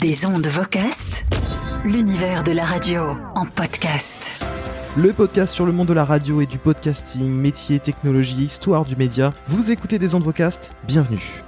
Des ondes Vocast, l'univers de la radio en podcast. Le podcast sur le monde de la radio et du podcasting, métier, technologie, histoire du média. Vous écoutez des ondes Vocast Bienvenue.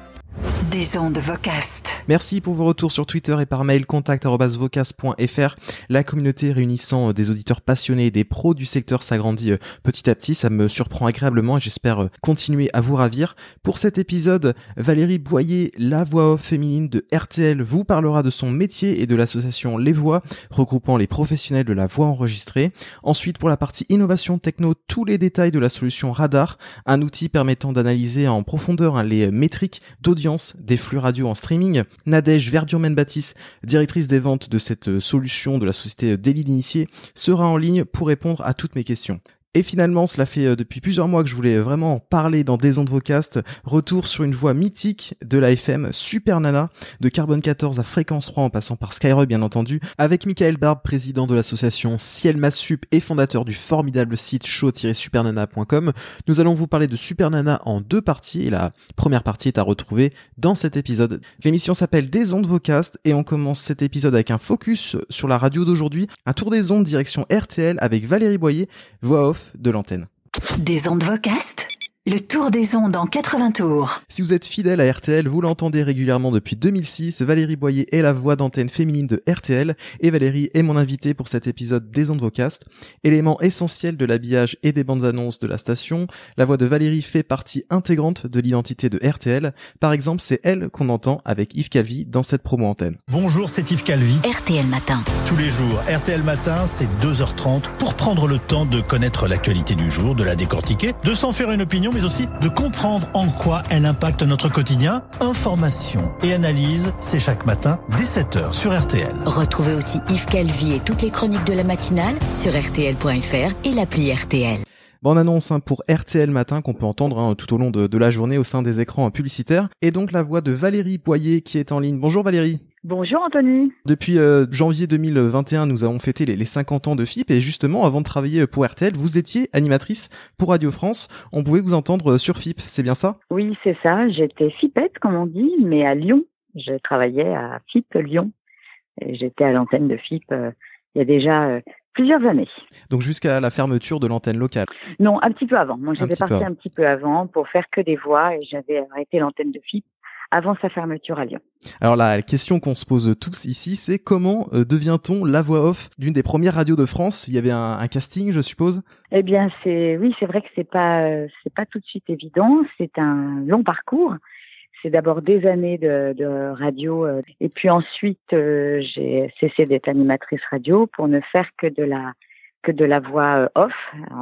Vocast. Merci pour vos retours sur Twitter et par mail contact@vocast.fr. La communauté réunissant euh, des auditeurs passionnés et des pros du secteur s'agrandit euh, petit à petit. Ça me surprend agréablement et j'espère euh, continuer à vous ravir. Pour cet épisode, Valérie Boyer, la voix off féminine de RTL, vous parlera de son métier et de l'association Les Voix, regroupant les professionnels de la voix enregistrée. Ensuite, pour la partie innovation techno, tous les détails de la solution Radar, un outil permettant d'analyser en profondeur hein, les métriques d'audience des flux radio en streaming. Nadège Verdurmen-Baptiste, directrice des ventes de cette solution de la société Daily d'Initié, sera en ligne pour répondre à toutes mes questions. Et finalement, cela fait euh, depuis plusieurs mois que je voulais vraiment parler dans des ondes vocast. Retour sur une voix mythique de la FM, Super Nana, de Carbone 14 à Fréquence 3 en passant par Skyrock bien entendu, avec Michael Barbe, président de l'association Ciel Massup et fondateur du formidable site show-supernana.com. Nous allons vous parler de Super Nana en deux parties et la première partie est à retrouver dans cet épisode. L'émission s'appelle Des ondes vocast et on commence cet épisode avec un focus sur la radio d'aujourd'hui, un tour des ondes direction RTL avec Valérie Boyer, voix off de l'antenne. Des ondes Vocast le tour des ondes en 80 tours. Si vous êtes fidèle à RTL, vous l'entendez régulièrement depuis 2006. Valérie Boyer est la voix d'antenne féminine de RTL et Valérie est mon invitée pour cet épisode des ondes Vocast. Élément essentiel de l'habillage et des bandes annonces de la station, la voix de Valérie fait partie intégrante de l'identité de RTL. Par exemple, c'est elle qu'on entend avec Yves Calvi dans cette promo antenne. Bonjour, c'est Yves Calvi. RTL Matin. Tous les jours, RTL Matin, c'est 2h30 pour prendre le temps de connaître l'actualité du jour, de la décortiquer, de s'en faire une opinion mais aussi de comprendre en quoi elle impacte notre quotidien. Information et analyse, c'est chaque matin dès 7h sur RTL. Retrouvez aussi Yves Calvi et toutes les chroniques de la matinale sur rtl.fr et l'appli RTL. Bon, annonce hein, pour RTL Matin qu'on peut entendre hein, tout au long de, de, la journée au sein des écrans publicitaires. Et donc la voix de Valérie Boyer qui est en ligne. Bonjour Valérie. Bonjour Anthony. Depuis euh, janvier 2021, nous avons fêté les, les, 50 ans de FIP et justement, avant de travailler pour RTL, vous étiez animatrice pour Radio France. On pouvait vous entendre sur FIP, c'est bien ça? Oui, c'est ça. J'étais FIPette, comme on dit, mais à Lyon. Je travaillais à FIP Lyon. J'étais à l'antenne de FIP euh, il y a déjà euh, plusieurs années. Donc jusqu'à la fermeture de l'antenne locale Non, un petit peu avant. Moi, j'étais partie un petit peu avant pour faire que des voix et j'avais arrêté l'antenne de FIP avant sa fermeture à Lyon. Alors la question qu'on se pose tous ici, c'est comment euh, devient-on la voix off d'une des premières radios de France? Il y avait un, un, casting, je suppose? Eh bien, c'est oui, c'est vrai que c'est pas euh, c'est pas tout de suite évident. C'est un long parcours. C'est d'abord des années de, de radio euh, et puis ensuite euh, j'ai cessé d'être animatrice radio pour ne faire que de la que de la voix off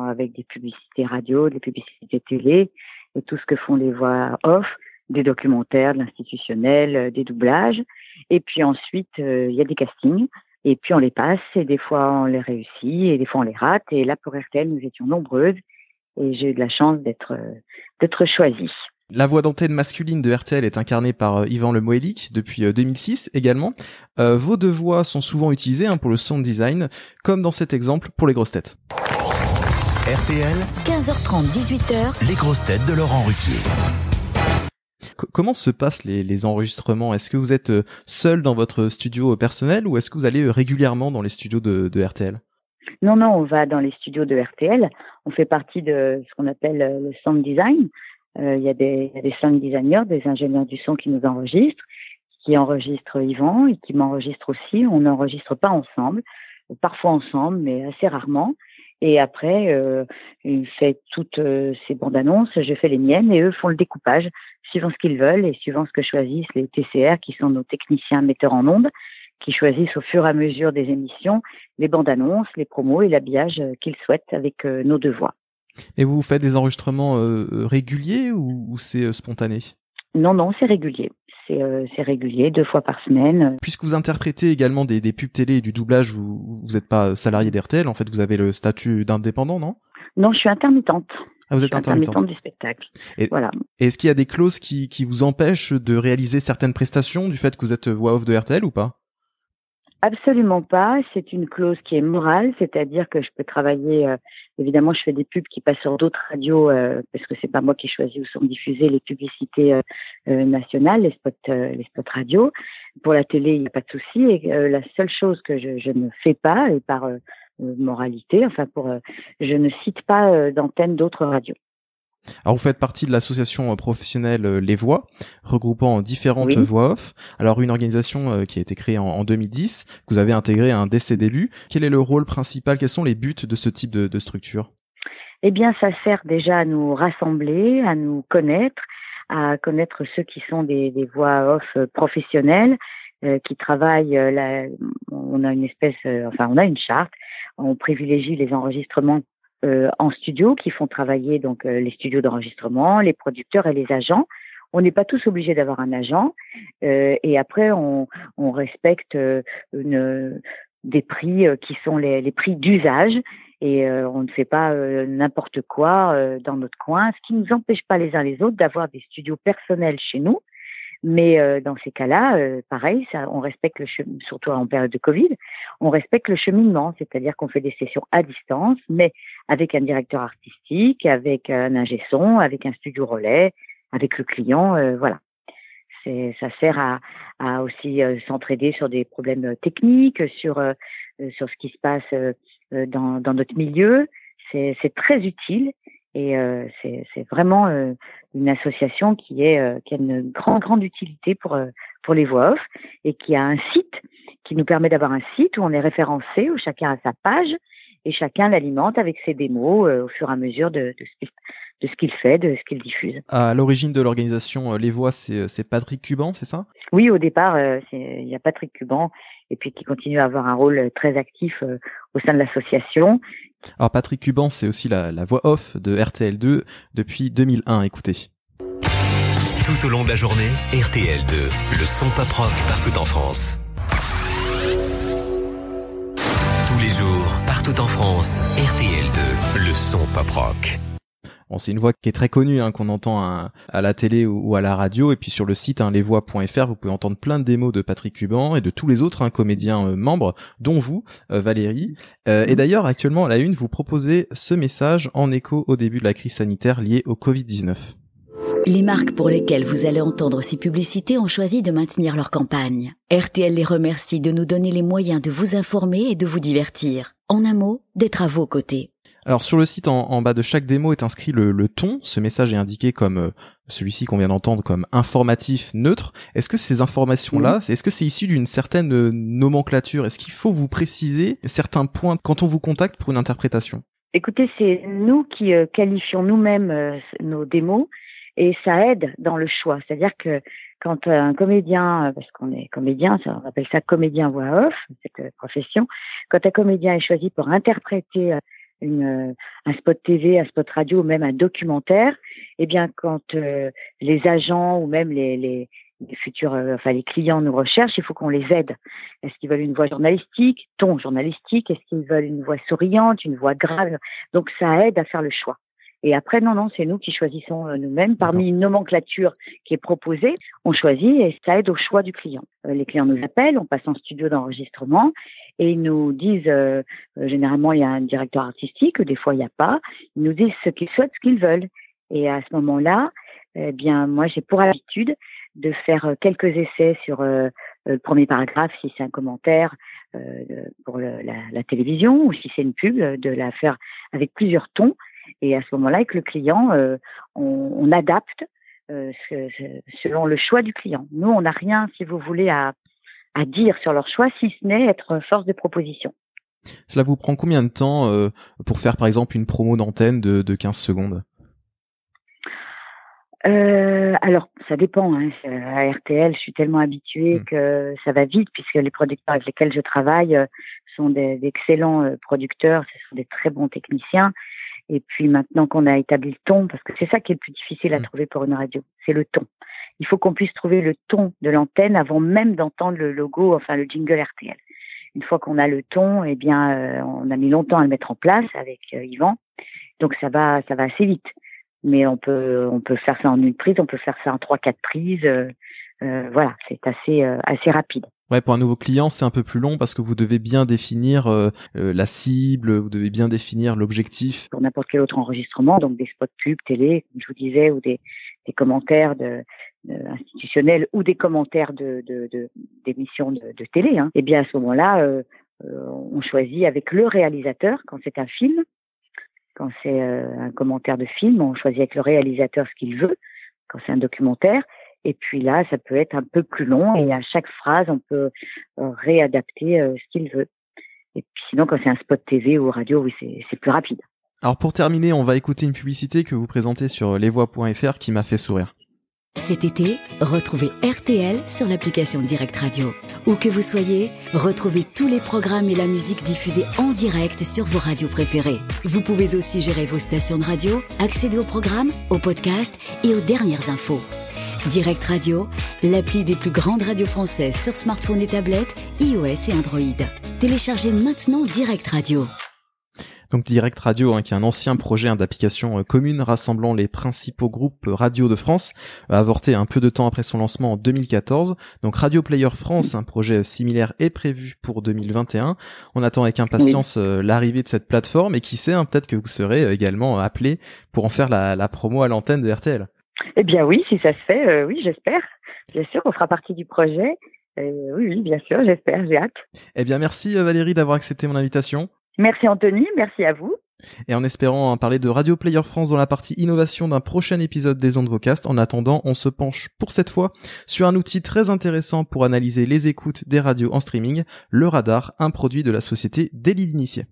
avec des publicités radio, des publicités télé et tout ce que font les voix off des documentaires, de l'institutionnel, euh, des doublages. Et puis ensuite, euh, il y a des castings. Et puis on les passe et des fois on les réussit et des fois on les rate. Et là pour RTL, nous étions nombreuses et j'ai eu de la chance d'être euh, d'être choisie. La voix d'antenne masculine de RTL est incarnée par Yvan Le Moëlic depuis 2006 également. Euh, vos deux voix sont souvent utilisées hein, pour le sound design, comme dans cet exemple pour les grosses têtes. RTL, 15h30, 18h, les grosses têtes de Laurent Ruquier comment se passent les, enregistrements? Est-ce que vous êtes seul dans votre studio personnel ou est-ce que vous allez régulièrement dans les studios de, RTL Non, non, on va dans les studios de RTL. On fait partie de ce qu'on appelle le sound design. Euh, il, y a des, il y a des sound designers, des ingénieurs du son qui nous enregistrent, qui enregistrent Yvan et qui m'enregistrent aussi. On n'enregistre pas ensemble, parfois ensemble, mais assez rarement. Et après, euh, il fait toutes euh, ces bandes annonces, je fais les miennes et eux font le découpage suivant ce qu'ils veulent et suivant ce que choisissent les TCR, qui sont nos techniciens metteurs en ondes, qui choisissent au fur et à mesure des émissions les bandes annonces, les promos et l'habillage euh, qu'ils souhaitent avec euh, nos deux voix. Et vous faites des enregistrements euh, réguliers ou, ou c'est spontané? Non, non, c'est régulier. C'est euh, régulier, deux fois par semaine. Puisque vous interprétez également des, des pubs télé et du doublage, vous n'êtes pas salarié d'RTL, en fait vous avez le statut d'indépendant, non? Non, je suis intermittente. Ah, vous êtes intermittente. intermittente du spectacle. Et, voilà. Est-ce qu'il y a des clauses qui, qui vous empêchent de réaliser certaines prestations du fait que vous êtes voix off de RTL ou pas? Absolument pas. C'est une clause qui est morale, c'est-à-dire que je peux travailler. Euh, évidemment, je fais des pubs qui passent sur d'autres radios euh, parce que c'est pas moi qui choisis où sont diffusées les publicités euh, nationales, les spots, les spots radio. Pour la télé, il n'y a pas de souci. Et la seule chose que je, je, ne fais pas, et par moralité, enfin pour, je ne cite pas d'antenne d'autres radios. Alors vous faites partie de l'association euh, professionnelle euh, Les Voix, regroupant différentes voix off. Alors une organisation euh, qui a été créée en, 2010, que vous avez intégré à un dès ses débuts. Quel est le rôle principal Quels sont les buts de ce type de, structure? Eh bien, ça sert déjà à nous rassembler, à nous connaître, à connaître ceux qui sont des, voix off professionnelles, qui travaillent. on a une espèce, enfin, on a une charte. On privilégie les enregistrements euh, en studio qui font travailler donc euh, les studios d'enregistrement, les producteurs et les agents. On n'est pas tous obligés d'avoir un agent. Euh, et après on, on respecte une, des prix qui sont les, les prix d'usage. Et on ne fait pas n'importe quoi dans notre coin, ce qui ne nous empêche pas les uns les autres d'avoir des studios personnels chez nous mais euh, dans ces cas-là, euh, pareil, ça, on respecte le surtout en période de Covid, on respecte le cheminement, c'est-à-dire qu'on fait des sessions à distance, mais avec un directeur artistique, avec un ingé son, avec un studio relais, avec le client, euh, voilà. C'est, ça sert à, à aussi s'entraider sur des problèmes techniques, sur sur ce qui se passe dans, dans notre milieu. C'est, c'est très utile et euh, c'est vraiment euh, une association euh, qui a une grande grande utilité pour pour les voix off et qui a un site qui nous permet d'avoir un site où on est référencé, où chacun a sa page et chacun l'alimente avec ses démos au fur et à mesure de, de, de ce qu'il fait, de ce qu'il diffuse. À l'origine de l'organisation Les Voix, c'est Patrick Cuban, c'est ça? Oui, au départ, il y a Patrick Cuban et puis qui continue à avoir un rôle très actif au sein de l'association alors Patrick Cuban, c'est aussi la, voix off de RTL2 depuis 2001. Écoutez. Tout au long de la journée, RTL2, le son pop rock partout en France. Tous les jours, partout en France, RTL2, le son pop rock. Bon, c'est une voix qui est très connue, hein, qu'on entend à, la télé ou, à la radio, et puis sur le site hein, lesvoix.fr, vous pouvez entendre plein de démos de Patrick Cuban et de tous les autres hein, comédiens euh, membres, dont vous, euh, Valérie. Euh, et d'ailleurs, actuellement, à la une, vous proposez ce message en écho au début de la crise sanitaire liée au Covid-19. Les marques pour lesquelles vous allez entendre ces publicités ont choisi de maintenir leur campagne. RTL les remercie de nous donner les moyens de vous informer et de vous divertir. En un mot, d'être à vos côtés. Alors sur le site en, bas de chaque démo est inscrit le, ton. Ce message est indiqué comme euh, celui-ci qu'on vient d'entendre comme informatif neutre. Est-ce que ces informations-là, est-ce que c'est issu d'une certaine euh, nomenclature? Est-ce qu'il faut vous préciser certains points quand on vous contacte pour une interprétation? Écoutez, c'est nous qui euh, qualifions nous-mêmes nos démos et ça aide dans le choix. C'est-à-dire que quand un comédien, parce qu'on est comédien, on appelle ça comédien voix off, cette profession, quand un comédien est choisi pour interpréter une, euh, un spot TV, un spot radio ou même un documentaire, eh bien quand euh, les agents ou même les, les, futurs, euh, enfin les clients nous recherchent, il faut qu'on les aide. Est-ce qu'ils veulent une voix journalistique, ton journalistique? Est-ce qu'ils veulent une voix souriante, une voix grave? Donc ça aide à faire le choix. Et après, non, non, c'est nous qui choisissons nous-mêmes. Parmi une nomenclature qui est proposée, on choisit et ça aide au choix du client. les clients nous appellent, on passe en studio d'enregistrement et ils nous disent, euh, euh, généralement il y a un directeur artistique, des fois il n'y a pas, ils nous disent ce qu'ils souhaitent, ce qu'ils veulent. Et à ce moment-là, eh bien moi j'ai pour habitude de faire euh, quelques essais sur le premier paragraphe si c'est un commentaire pour la, la, télévision ou si c'est une pub, de la faire avec plusieurs tons. Et à ce moment-là, avec le client, on, on, adapte selon le choix du client. Nous, on n'a rien, si vous voulez, à, à dire sur leur choix, si ce n'est être force de proposition. Cela vous prend combien de temps euh, pour faire par exemple une promo d'antenne de, de 15 secondes? Euh, alors, ça dépend. Hein. À RTL, je suis tellement habituée hmm. que ça va vite puisque les producteurs avec lesquels je travaille euh, sont d'excellents euh, producteurs, ce sont des très bons techniciens. Et puis maintenant qu'on a établi le ton, parce que c'est ça qui est le plus difficile à hmm. trouver pour une radio, c'est le ton il faut qu'on puisse trouver le ton de l'antenne avant même d'entendre le logo, enfin le jingle RTL. Une fois qu'on a le ton, eh bien, euh, on a mis longtemps à le mettre en place avec euh, Yvan, donc ça va, ça va assez vite. Mais on peut, on peut faire ça en une prise, on peut faire ça en trois, quatre prises. Euh, voilà, c'est assez, assez rapide. Ouais, pour un nouveau client, c'est un peu plus long parce que vous devez bien définir euh, euh, la cible, vous devez bien définir l'objectif. Pour n'importe quel autre enregistrement, donc des spots pub, télé, comme je vous disais, ou des, des commentaires de, institutionnels ou des commentaires de d'émissions de, de, télé. Hein. Et eh bien à ce moment-là, euh, on choisit avec le réalisateur quand c'est un film, quand c'est un commentaire de film, on choisit avec le réalisateur ce qu'il veut. Quand c'est un documentaire, et puis là, ça peut être un peu plus long et à chaque phrase, on peut euh, réadapter euh, ce qu'il veut. Et puis sinon, quand c'est un spot TV ou radio, oui, c'est plus rapide. Alors pour terminer, on va écouter une publicité que vous présentez sur lesvoix.fr qui m'a fait sourire. Cet été, retrouvez RTL sur l'application Direct Radio. Où que vous soyez, retrouvez tous les programmes et la musique diffusés en direct sur vos radios préférées. Vous pouvez aussi gérer vos stations de radio, accéder aux programmes, aux podcasts et aux dernières infos. Direct Radio, l'appli des plus grandes radios françaises sur smartphone et tablette, iOS et Android. Téléchargez maintenant Direct Radio. Donc Direct Radio, hein, qui est un ancien projet hein, d'application euh, commune rassemblant les principaux groupes radio de France, a avorté un peu de temps après son lancement en 2014. Donc Radio Player France, un projet similaire est prévu pour 2021. On attend avec impatience euh, l'arrivée de cette plateforme et qui sait, hein, peut-être que vous serez euh, également appelé pour en faire la, la promo à l'antenne de RTL. Eh bien oui, si ça se fait, euh, oui, j'espère. Bien sûr, on fera partie du projet. Euh, oui, oui, bien sûr, j'espère, j'ai hâte. Eh bien, merci euh, Valérie d'avoir accepté mon invitation. Merci Anthony, merci à vous. Et en espérant parler de Radio Player France dans la partie innovation d'un prochain épisode des Ondes Vocast, en attendant, on se penche pour cette fois sur un outil très intéressant pour analyser les écoutes des radios en streaming, le radar, un produit de la société Daily d'Initié.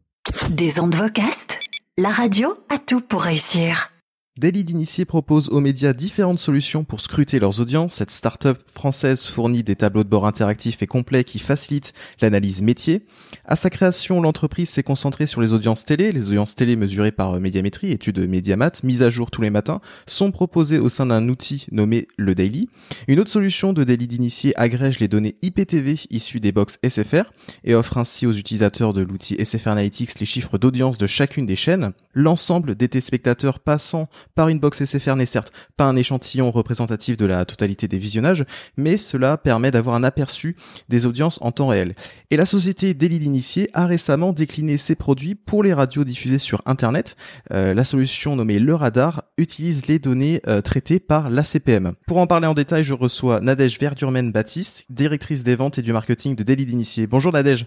Des Ondes Vocast, la radio a tout pour réussir. Daily d'Initié propose aux médias différentes solutions pour scruter leurs audiences. Cette start-up française fournit des tableaux de bord interactifs et complets qui facilitent l'analyse métier. À sa création, l'entreprise s'est concentrée sur les audiences télé. Les audiences télé mesurées par Médiamétrie, étude Mediamat, mise à jour tous les matins, sont proposées au sein d'un outil nommé le Daily. Une autre solution de Daily d'Initié agrège les données IPTV issues des box SFR et offre ainsi aux utilisateurs de l'outil SFR Analytics les chiffres d'audience de chacune des chaînes. L'ensemble des téléspectateurs passant par une box SFR n'est certes pas un échantillon représentatif de la totalité des visionnages, mais cela permet d'avoir un aperçu des audiences en temps réel. Et la société Daily d'Initié a récemment décliné ses produits pour les radios diffusées sur Internet. Euh, la solution nommée Le Radar utilise les données euh, traitées par l'ACPM. Pour en parler en détail, je reçois Nadège Verdurmen-Baptiste, directrice des ventes et du marketing de Daily d'Initié. Bonjour Nadège.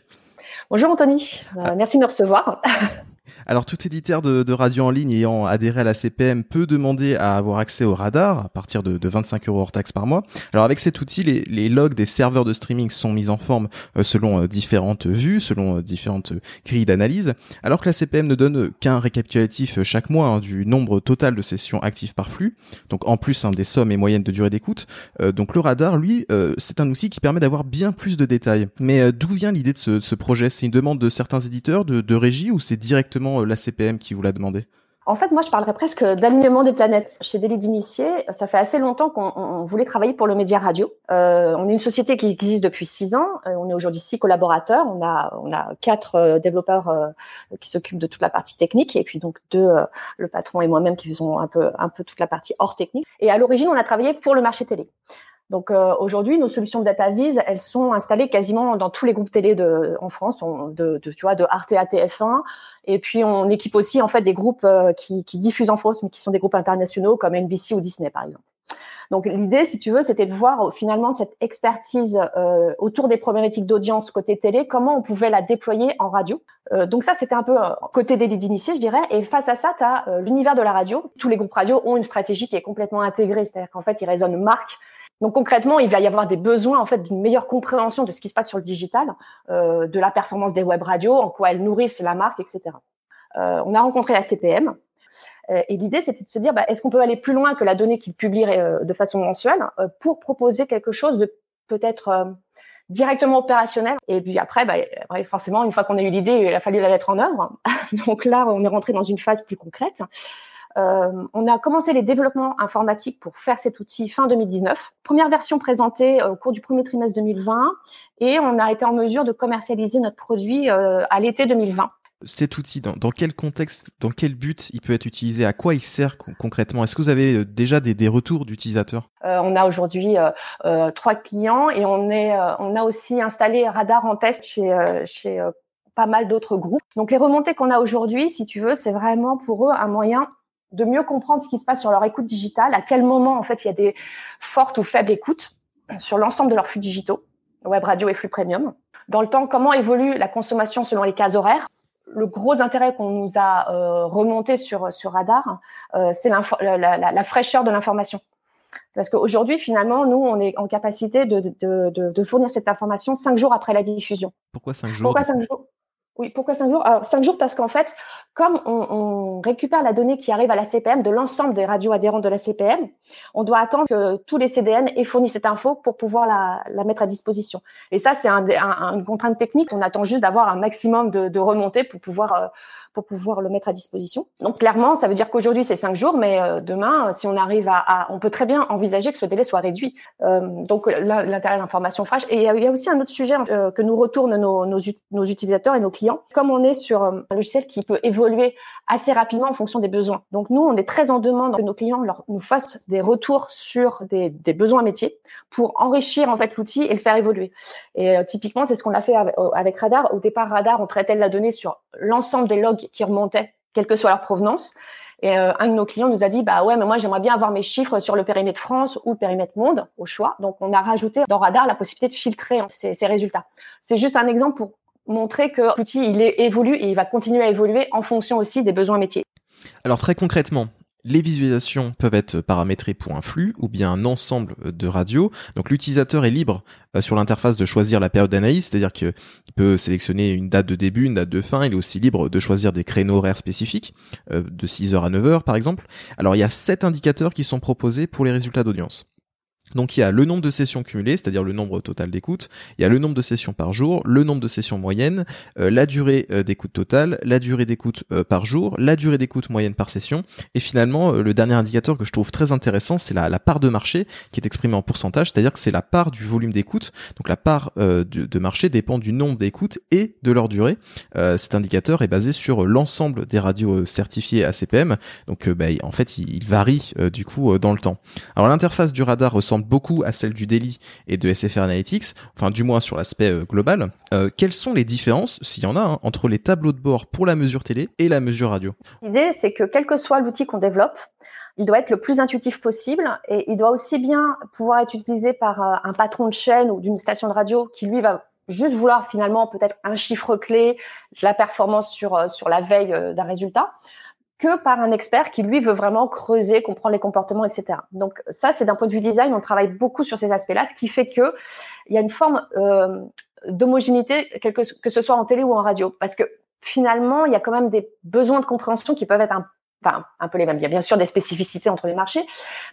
Bonjour Anthony, euh, merci de me recevoir. Alors tout éditeur de, de, radio en ligne ayant adhéré à la CPM peut demander à avoir accès au radar à partir de, de 25 euros hors taxe par mois. Alors avec cet outil, les, les, logs des serveurs de streaming sont mis en forme euh, selon euh, différentes vues, selon euh, différentes grilles d'analyse, alors que la CPM ne donne qu'un récapitulatif chaque mois hein, du nombre total de sessions actives par flux, donc en plus hein, des sommes et moyennes de durée d'écoute. donc le radar, lui, c'est un outil qui permet d'avoir bien plus de détails. Mais d'où vient l'idée de ce, ce projet? C'est une demande de certains éditeurs, de, de régie, ou c'est directement euh, la CPM qui vous l'a demandé? En fait, moi, je parlerais presque d'alignement des planètes. Chez Délit d'Initié, ça fait assez longtemps qu'on voulait travailler pour le média radio. Euh, on est une société qui existe depuis six ans. Euh, on est aujourd'hui six collaborateurs. On a, on a quatre développeurs qui s'occupent de toute la partie technique et puis donc deux, le patron et moi-même qui faisons un peu, un peu toute la partie hors technique. Et à l'origine, on a travaillé pour le marché télé. Donc euh, aujourd'hui, nos solutions de DataVis, elles sont installées quasiment dans tous les groupes télé de, en France, de, de, tu vois, de Arte à TF1. Et puis on équipe aussi en fait des groupes euh, qui, qui, diffusent en France, mais qui sont des groupes internationaux comme NBC ou Disney par exemple. Donc l'idée, si tu veux, c'était de voir finalement cette expertise euh, autour des problématiques d'audience côté télé, comment on pouvait la déployer en radio. Euh, donc ça, c'était un peu euh, côté des leads initiés, je dirais. Et face à ça, tu as l'univers de la radio. Tous les groupes radio ont une stratégie qui est complètement intégrée, c'est-à-dire qu'en fait, ils raisonnent marque donc concrètement, il va y avoir des besoins en fait d'une meilleure compréhension de ce qui se passe sur le digital, euh, de la performance des web radios, en quoi elles nourrissent la marque, etc. Euh, on a rencontré la CPM euh, et l'idée c'était de se dire bah, est-ce qu'on peut aller plus loin que la donnée qu'ils publient euh, de façon mensuelle pour proposer quelque chose de peut-être directement opérationnel. Et puis après, bah, forcément, une fois qu'on a eu l'idée, il a fallu la mettre en œuvre. Donc là, on est rentré dans une phase plus concrète. Euh, on a commencé les développements informatiques pour faire cet outil fin 2019. Première version présentée euh, au cours du premier trimestre 2020 et on a été en mesure de commercialiser notre produit euh, à l'été 2020. Cet outil, dans, quel contexte, dans quel but il peut être utilisé? À quoi il sert concrètement? Est-ce que vous avez déjà des, retours d'utilisateurs? On a aujourd'hui trois clients et on, est, on a aussi installé Radar en test chez, chez pas mal d'autres groupes. Donc les remontées qu'on a aujourd'hui, si tu veux, c'est vraiment pour eux un moyen de mieux comprendre ce qui se passe sur leur écoute digitale, à quel moment en fait il y a des fortes ou faibles écoutes sur l'ensemble de leurs flux digitaux, web radio et flux premium. Dans le temps, comment évolue la consommation selon les cases horaires? Le gros intérêt qu'on nous a euh, remonté sur sur Radar, euh, c'est la, la, la, fraîcheur de l'information. Parce qu'aujourd'hui, finalement, nous, on est en capacité de, de, de, de, fournir cette information cinq jours après la diffusion. Pourquoi cinq jours Pourquoi cinq jours? Oui, pourquoi cinq jours? Alors, cinq jours parce qu'en fait, comme on, récupère la donnée qui arrive à la CPM de l'ensemble des radios adhérentes de la CPM, on doit attendre que tous les CDN aient fourni cette info pour pouvoir la, mettre à disposition. Et ça, c'est un, un, une contrainte technique. On attend juste d'avoir un maximum de, de remontées pour pouvoir euh, pour pouvoir le mettre à disposition. Donc clairement, ça veut dire qu'aujourd'hui c'est cinq jours, mais euh, demain, si on arrive à, à, on peut très bien envisager que ce délai soit réduit. Euh, donc l'intérêt de l'information fraîche. Et il y, a, aussi un autre sujet euh, que nous retournent nos, nos, nos, utilisateurs et nos clients. Comme on est sur un logiciel qui peut évoluer assez rapidement en fonction des besoins. Donc nous, on est très en demande que nos clients leur, nous fassent des retours sur des, des besoins métiers pour enrichir en fait l'outil et le faire évoluer. Et typiquement, c'est ce qu'on a fait avec, avec Radar. Au départ, Radar, on traitait la donnée sur l'ensemble des logs qui remontaient, quelle que soit leur provenance. Et euh, un de nos clients nous a dit bah ouais mais moi j'aimerais bien avoir mes chiffres sur le périmètre France ou le périmètre monde au choix. Donc on a rajouté dans Radar la possibilité de filtrer ces, ces résultats. C'est juste un exemple pour montrer que l'outil il évolue et il va continuer à évoluer en fonction aussi des besoins métiers. Alors très concrètement, les visualisations peuvent être paramétrées pour un flux ou bien un ensemble de radios. Donc l'utilisateur est libre euh, sur l'interface de choisir la période d'analyse, c'est-à-dire qu'il peut sélectionner une date de début, une date de fin. Il est aussi libre de choisir des créneaux horaires spécifiques, euh, de 6h à 9h par exemple. Alors il y a sept indicateurs qui sont proposés pour les résultats d'audience. Donc il y a le nombre de sessions cumulées, c'est-à-dire le nombre total d'écoutes, il y a le nombre de sessions par jour, le nombre de sessions moyennes, euh, la durée euh, d'écoute totale, la durée d'écoute euh, par jour, la durée d'écoute moyenne par session, et finalement le dernier indicateur que je trouve très intéressant, c'est la, part de marché qui est exprimée en pourcentage, c'est-à-dire que c'est la part du volume d'écoute. Donc la part de, de, marché dépend du nombre d'écoutes et de leur durée. cet indicateur est basé sur l'ensemble des radios certifiées ACPM, donc bah, en fait il, il varie du coup dans le temps. Alors l'interface du radar ressemble beaucoup à celle du Daily et de SFR Analytics, enfin du moins sur l'aspect euh, global. Euh, quelles sont les différences, s'il y en a, hein, entre les tableaux de bord pour la mesure télé et la mesure radio? L'idée, c'est que quel que soit l'outil qu'on développe, il doit être le plus intuitif possible et il doit aussi bien pouvoir être utilisé par euh, un patron de chaîne ou d'une station de radio qui lui va juste vouloir finalement peut-être un chiffre clé, la performance sur sur la veille d'un résultat, que par un expert qui lui veut vraiment creuser, comprendre les comportements, etc. Donc ça, c'est d'un point de vue design, on travaille beaucoup sur ces aspects-là, ce qui fait que il y a une forme euh, d'homogénéité, que, ce soit en télé ou en radio, parce que finalement, il y a quand même des besoins de compréhension qui peuvent être un enfin un peu les mêmes. Il y a bien sûr des spécificités entre les marchés.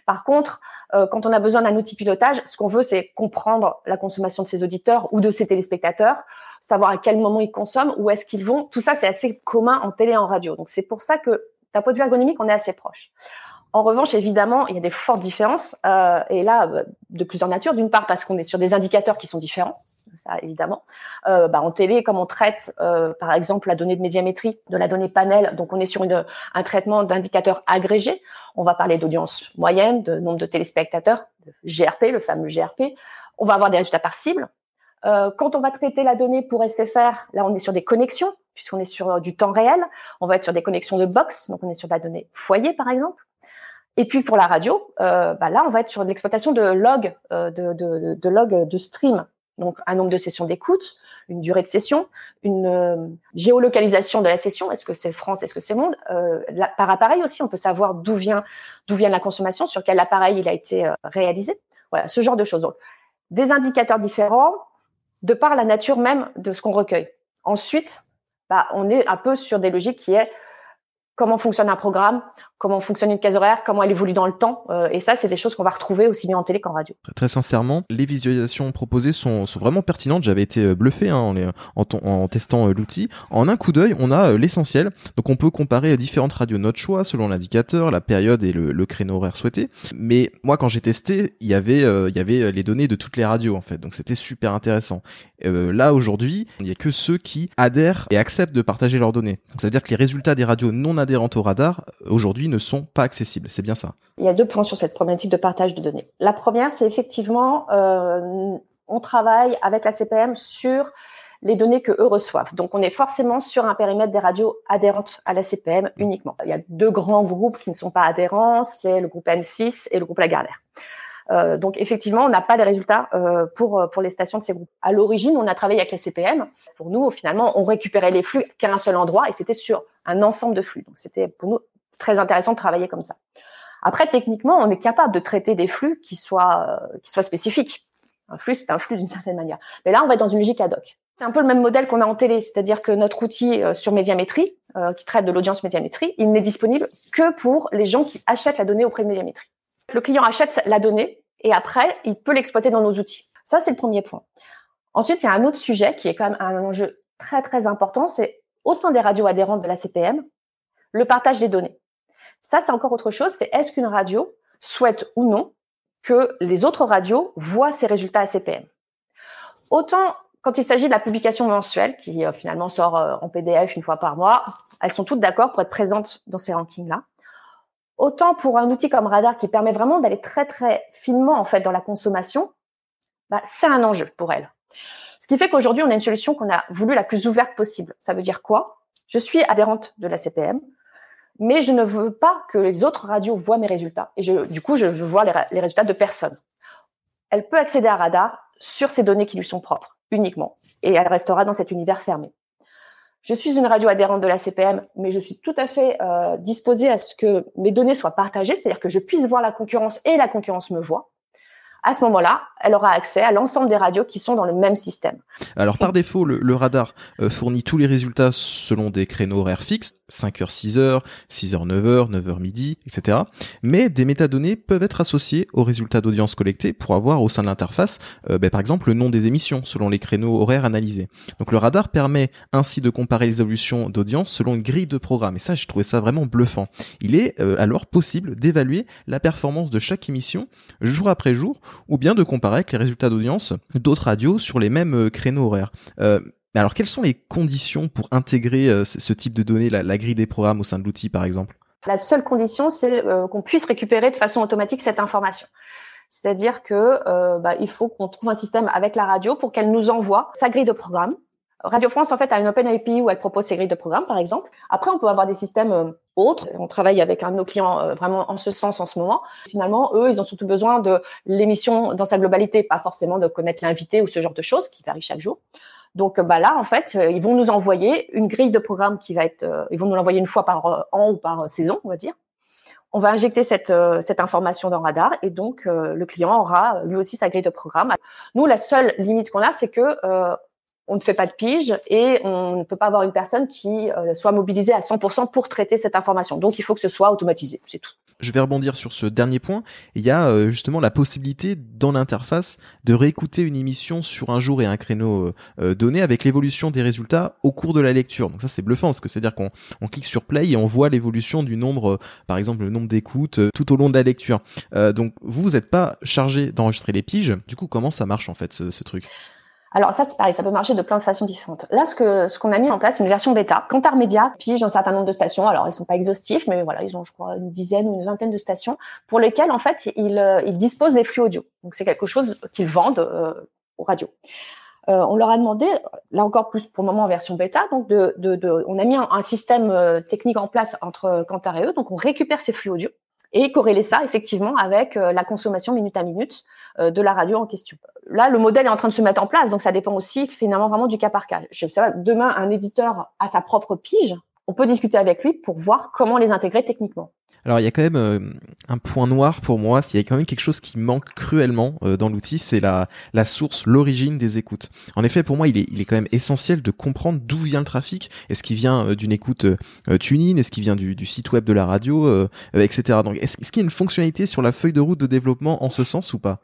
Par contre, euh, quand on a besoin d'un outil pilotage, ce qu'on veut, c'est comprendre la consommation de ses auditeurs ou de ses téléspectateurs, savoir à quel moment ils consomment, où est-ce qu'ils vont. Tout ça, c'est assez commun en télé et en radio. Donc c'est pour ça que d'un point de vue ergonomique, on est assez proche. En revanche, évidemment, il y a des fortes différences, euh, et là, euh, de plusieurs natures. D'une part, parce qu'on est sur des indicateurs qui sont différents, ça évidemment. Euh, bah, en télé, comme on traite, euh, par exemple, la donnée de médiamétrie, de la donnée panel, donc on est sur un traitement d'indicateurs agrégés. On va parler d'audience moyenne, de nombre de téléspectateurs, de GRP, le fameux GRP. On va avoir des résultats par cible. Quand on va traiter la donnée pour SFR, là, on est sur des connexions, puisqu'on est sur euh, du temps réel. On va être sur des connexions de box, donc on est sur la donnée foyer, par exemple. Et puis pour la radio, euh, bah là, on va être sur l'exploitation de log, euh, de, de, de, stream. Donc un nombre de sessions d'écoute, une durée de session, une géolocalisation de la session. Est-ce que c'est France, est-ce que c'est monde? Par appareil aussi, on peut savoir d'où vient d'où vient la consommation, sur quel appareil il a été réalisé. Voilà, ce genre de choses. Donc, des indicateurs différents, de par la nature même de ce qu'on recueille. Ensuite, bah, on est un peu sur des logiques qui est comment fonctionne un programme, comment fonctionne une case horaire, comment elle évolue dans le temps. Euh, et ça, c'est des choses qu'on va retrouver aussi bien en télé qu'en radio. Très, sincèrement, les visualisations proposées sont, vraiment pertinentes. J'avais été euh, bluffé hein, en, en, testant euh, l'outil. En un coup d'œil, on a l'essentiel. Donc on peut comparer différentes radios notre choix selon l'indicateur, la période et le, créneau horaire souhaité. Mais moi, quand j'ai testé, il y avait y avait les données de toutes les radios en fait. Donc c'était super intéressant. là aujourd'hui, il n'y a que ceux qui adhèrent et acceptent de partager leurs données. Donc ça veut dire que les résultats des radios non adhérentes au radar aujourd'hui ne sont pas accessibles. C'est bien ça. Il y a deux points sur cette problématique de partage de données. La première, c'est effectivement, euh, on travaille avec la CPM sur les données que eux reçoivent. Donc, on est forcément sur un périmètre des radios adhérentes à la CPM uniquement. Il y a deux grands groupes qui ne sont pas adhérents, c'est le groupe M6 et le groupe Lagardère. Euh, donc effectivement, on n'a pas les résultats euh, pour pour les stations de ces groupes. À l'origine, on a travaillé avec les CPM. Pour nous, finalement, on récupérait les flux qu'à un seul endroit et c'était sur un ensemble de flux. Donc c'était pour nous très intéressant de travailler comme ça. Après, techniquement, on est capable de traiter des flux qui soient, euh, qui soient spécifiques. Un flux, c'est un flux d'une certaine manière. Mais là, on va être dans une logique ad hoc. C'est un peu le même modèle qu'on a en télé, c'est-à-dire que notre outil euh, sur médiamétrie, euh, qui traite de l'audience médiamétrie, il n'est disponible que pour les gens qui achètent la donnée auprès de médiamétrie. Le client achète la donnée et après, il peut l'exploiter dans nos outils. Ça, c'est le premier point. Ensuite, il y a un autre sujet qui est quand même un enjeu très, très important, c'est au sein des radios adhérentes de la CPM, le partage des données. Ça, c'est encore autre chose. C'est est-ce qu'une radio souhaite ou non que les autres radios voient ses résultats à CPM. Autant quand il s'agit de la publication mensuelle, qui euh, finalement sort euh, en PDF une fois par mois, elles sont toutes d'accord pour être présentes dans ces rankings-là. Autant pour un outil comme Radar qui permet vraiment d'aller très très finement en fait dans la consommation, bah, c'est un enjeu pour elles. Ce qui fait qu'aujourd'hui on a une solution qu'on a voulu la plus ouverte possible. Ça veut dire quoi? Je suis adhérente de la CPM mais je ne veux pas que les autres radios voient mes résultats. Et du coup, je veux voir les, résultats de personne. Elle peut accéder à Radar sur ces données qui lui sont propres, uniquement. Et elle restera dans cet univers fermé. Je suis une radio adhérente de la CPM, mais je suis tout à fait euh, disposée à ce que mes données soient partagées, c'est-à-dire que je puisse voir la concurrence et la concurrence me voit à ce moment-là, elle aura accès à l'ensemble des radios qui sont dans le même système. Alors par défaut, le, radar euh, fournit tous les résultats selon des créneaux horaires fixes, 5h, 6h, 6h, 9h, 9h midi, etc. Mais des métadonnées peuvent être associées aux résultats d'audience collectés pour avoir au sein de l'interface, euh, ben, par exemple, le nom des émissions selon les créneaux horaires analysés. Donc le radar permet ainsi de comparer les évolutions d'audience selon une grille de programme. Et ça, j'ai trouvé ça vraiment bluffant. Il est euh, alors possible d'évaluer la performance de chaque émission jour après jour ou bien de comparer avec les résultats d'audience d'autres radios sur les mêmes euh, créneaux horaires. Euh, alors, quelles sont les conditions pour intégrer euh, ce type de données, la, grille des programmes au sein de l'outil, par exemple? La seule condition, c'est qu'on puisse récupérer de façon automatique cette information. C'est-à-dire que bah, il faut qu'on trouve un système avec la radio pour qu'elle nous envoie sa grille de programme Radio France, en fait, a une Open API où elle propose ses grilles de programme, par exemple. Après, on peut avoir des systèmes euh, autres. On travaille avec un de nos clients euh, vraiment en ce sens en ce moment. Finalement, eux, ils ont surtout besoin de l'émission dans sa globalité, pas forcément de connaître l'invité ou ce genre de choses qui varie chaque jour. Donc, bah là, en fait, euh, ils vont nous envoyer une grille de programme qui va être, ils vont nous l'envoyer une fois par an ou par saison, on va dire. On va injecter cette, cette information dans Radar et donc le client aura lui aussi sa grille de programme. Nous, la seule limite qu'on a, c'est que on ne fait pas de pige et on ne peut pas avoir une personne qui euh, soit mobilisée à 100% pour traiter cette information. Donc il faut que ce soit automatisé, c'est tout. Je vais rebondir sur ce dernier point. Il y a euh, justement la possibilité dans l'interface de réécouter une émission sur un jour et un créneau euh, donné avec l'évolution des résultats au cours de la lecture. Donc ça c'est bluffant parce que c'est-à-dire qu'on on clique sur play et on voit l'évolution du nombre, par exemple le nombre d'écoutes tout au long de la lecture. donc vous n'êtes pas chargé d'enregistrer les piges. Du coup comment ça marche en fait ce truc? Alors ça, c'est pareil, ça peut marcher de plein de façons différentes. Là, ce que ce qu'on a mis en place, c'est une version bêta. Kantar Media pige un certain nombre de stations. Alors, ils sont pas exhaustifs, mais voilà, ils ont, je crois, une dizaine ou une vingtaine de stations pour lesquelles, en fait, ils, euh, ils disposent des flux audio. Donc, c'est quelque chose qu'ils vendent euh, aux radios. Euh, on leur a demandé, là encore plus pour le moment en version bêta, donc de, de, on a mis un, système technique en place entre Kantar et eux. Donc, on récupère ces flux audio et corréler ça effectivement avec la consommation minute à minute de la radio en question là, le modèle est en train de se mettre en place, donc ça dépend aussi finalement vraiment du cas par cas. Je sais pas, demain, un éditeur a sa propre pige. on peut discuter avec lui pour voir comment les intégrer techniquement. Alors il y a quand même euh, un point noir pour moi, il y a quand même quelque chose qui manque cruellement euh, dans l'outil, c'est la, la source, l'origine des écoutes. En effet, pour moi, il est, il est quand même essentiel de comprendre d'où vient le trafic. Est-ce qu'il vient euh, d'une écoute TuneIn Est-ce qu'il vient du, du, site web de la radio Etc. Donc est-ce qu'il y a une fonctionnalité sur la feuille de route de développement en ce sens ou pas?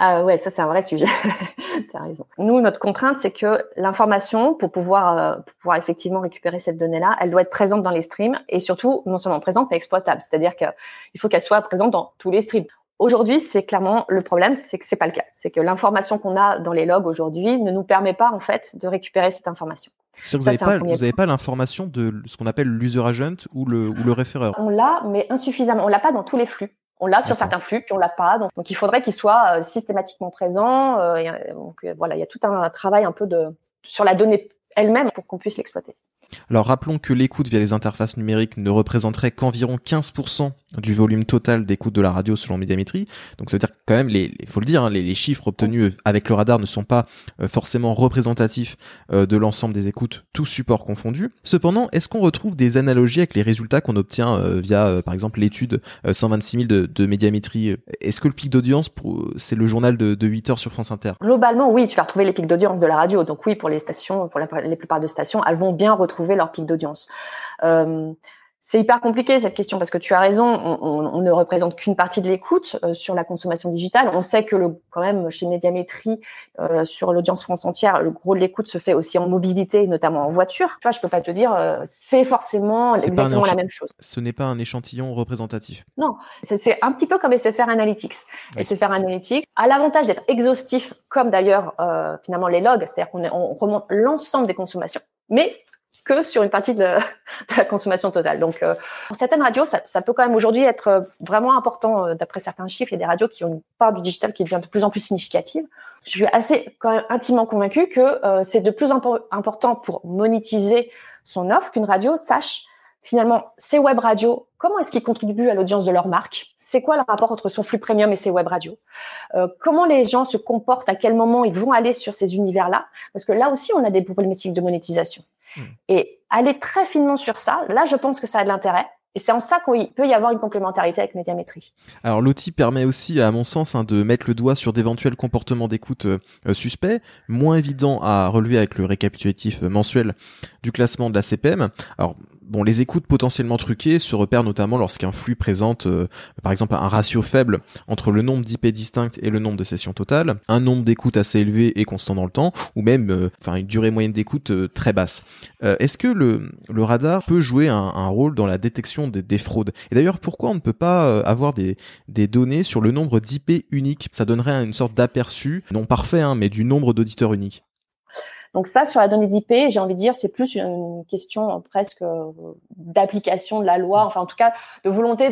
Ah ouais, ça c'est un vrai sujet. tu as raison. Nous, notre contrainte, c'est que l'information, pour pouvoir, euh, pour pouvoir effectivement récupérer cette donnée-là, elle doit être présente dans les streams et surtout non seulement présente mais exploitable. C'est-à-dire qu'il faut qu'elle soit présente dans tous les streams. Aujourd'hui, c'est clairement le problème, c'est que c'est pas le cas. C'est que l'information qu'on a dans les logs aujourd'hui ne nous permet pas en fait de récupérer cette information. vous n'avez pas, pas l'information de ce qu'on appelle l'user agent ou le, ou le référeur. On l'a, mais insuffisamment. On l'a pas dans tous les flux. On l'a sur certains flux, puis on l'a pas. Donc, donc il faudrait qu'il soit euh, systématiquement présent. Euh, donc euh, voilà, il y a tout un travail un peu de sur la donnée elle-même pour qu'on puisse l'exploiter. Alors rappelons que l'écoute via les interfaces numériques ne représenterait qu'environ 15% du volume total d'écoute de la radio selon Médiamétrie. Donc ça veut dire quand même, il faut le dire, hein, les, chiffres obtenus avec le radar ne sont pas euh, forcément représentatifs euh, de l'ensemble des écoutes, tous supports confondus. Cependant, est-ce qu'on retrouve des analogies avec les résultats qu'on obtient euh, via, par exemple, l'étude 126 000 de, de Médiamétrie? Est-ce que le pic d'audience, c'est le journal de, de 8 heures sur France Inter? Globalement, oui, tu vas retrouver les pics d'audience de la radio. Donc oui, pour les stations, pour la, les plupart des stations, elles vont bien retrouver leur pic d'audience. Euh, c'est hyper compliqué cette question parce que tu as raison, on, ne représente qu'une partie de l'écoute euh, sur la consommation digitale. On sait que le, quand même chez Médiamétrie, euh, sur l'audience France entière, le gros de l'écoute se fait aussi en mobilité, notamment en voiture. Tu vois, je peux pas te dire c'est forcément exactement la même chose. Ce n'est pas un échantillon représentatif. Non, c'est un petit peu comme SFR Analytics. Oui. SFR Analytics a l'avantage d'être exhaustif, comme d'ailleurs finalement les logs, c'est-à-dire qu'on on remonte l'ensemble des consommations, mais que sur une partie de, la consommation totale. Donc, euh, pour certaines radios, ça, peut quand même aujourd'hui être euh, vraiment important, euh, d'après certains chiffres. Il y a des radios qui ont une part du digital qui devient de plus en plus significative. Je suis assez quand même intimement convaincue que c'est de plus en plus important pour monétiser son offre qu'une radio sache finalement ces web radios, comment est-ce qu'ils contribuent à l'audience de leur marque? C'est quoi le rapport entre son flux premium et ses web radios? Comment les gens se comportent? À quel moment ils vont aller sur ces univers-là? Parce que là aussi, on a des problématiques de monétisation. Hmm. Et aller très finement sur ça, là, je pense que ça a de l'intérêt. Et c'est en ça qu'il peut y avoir une complémentarité avec Médiamétrie. Alors l'outil permet aussi, à mon sens, hein, de mettre le doigt sur d'éventuels comportements d'écoute euh, suspects, moins évidents à relever avec le récapitulatif mensuel du classement de la CPM. Alors bon, les écoutes potentiellement truquées se repèrent notamment lorsqu'un flux présente, euh, par exemple, un ratio faible entre le nombre d'IP distincts et le nombre de sessions totales, un nombre d'écoutes assez élevé et constant dans le temps, ou même, euh, une durée moyenne d'écoute euh, très basse. Est-ce que le, radar peut jouer un, rôle dans la détection des, des fraudes? Et d'ailleurs, pourquoi on ne peut pas avoir des, des données sur le nombre d'IP uniques? Ça donnerait une sorte d'aperçu, non parfait, hein, mais du nombre d'auditeurs uniques. Donc ça, sur la donnée d'IP, j'ai envie de dire, c'est plus une question presque euh, d'application de la loi, enfin en tout cas de volonté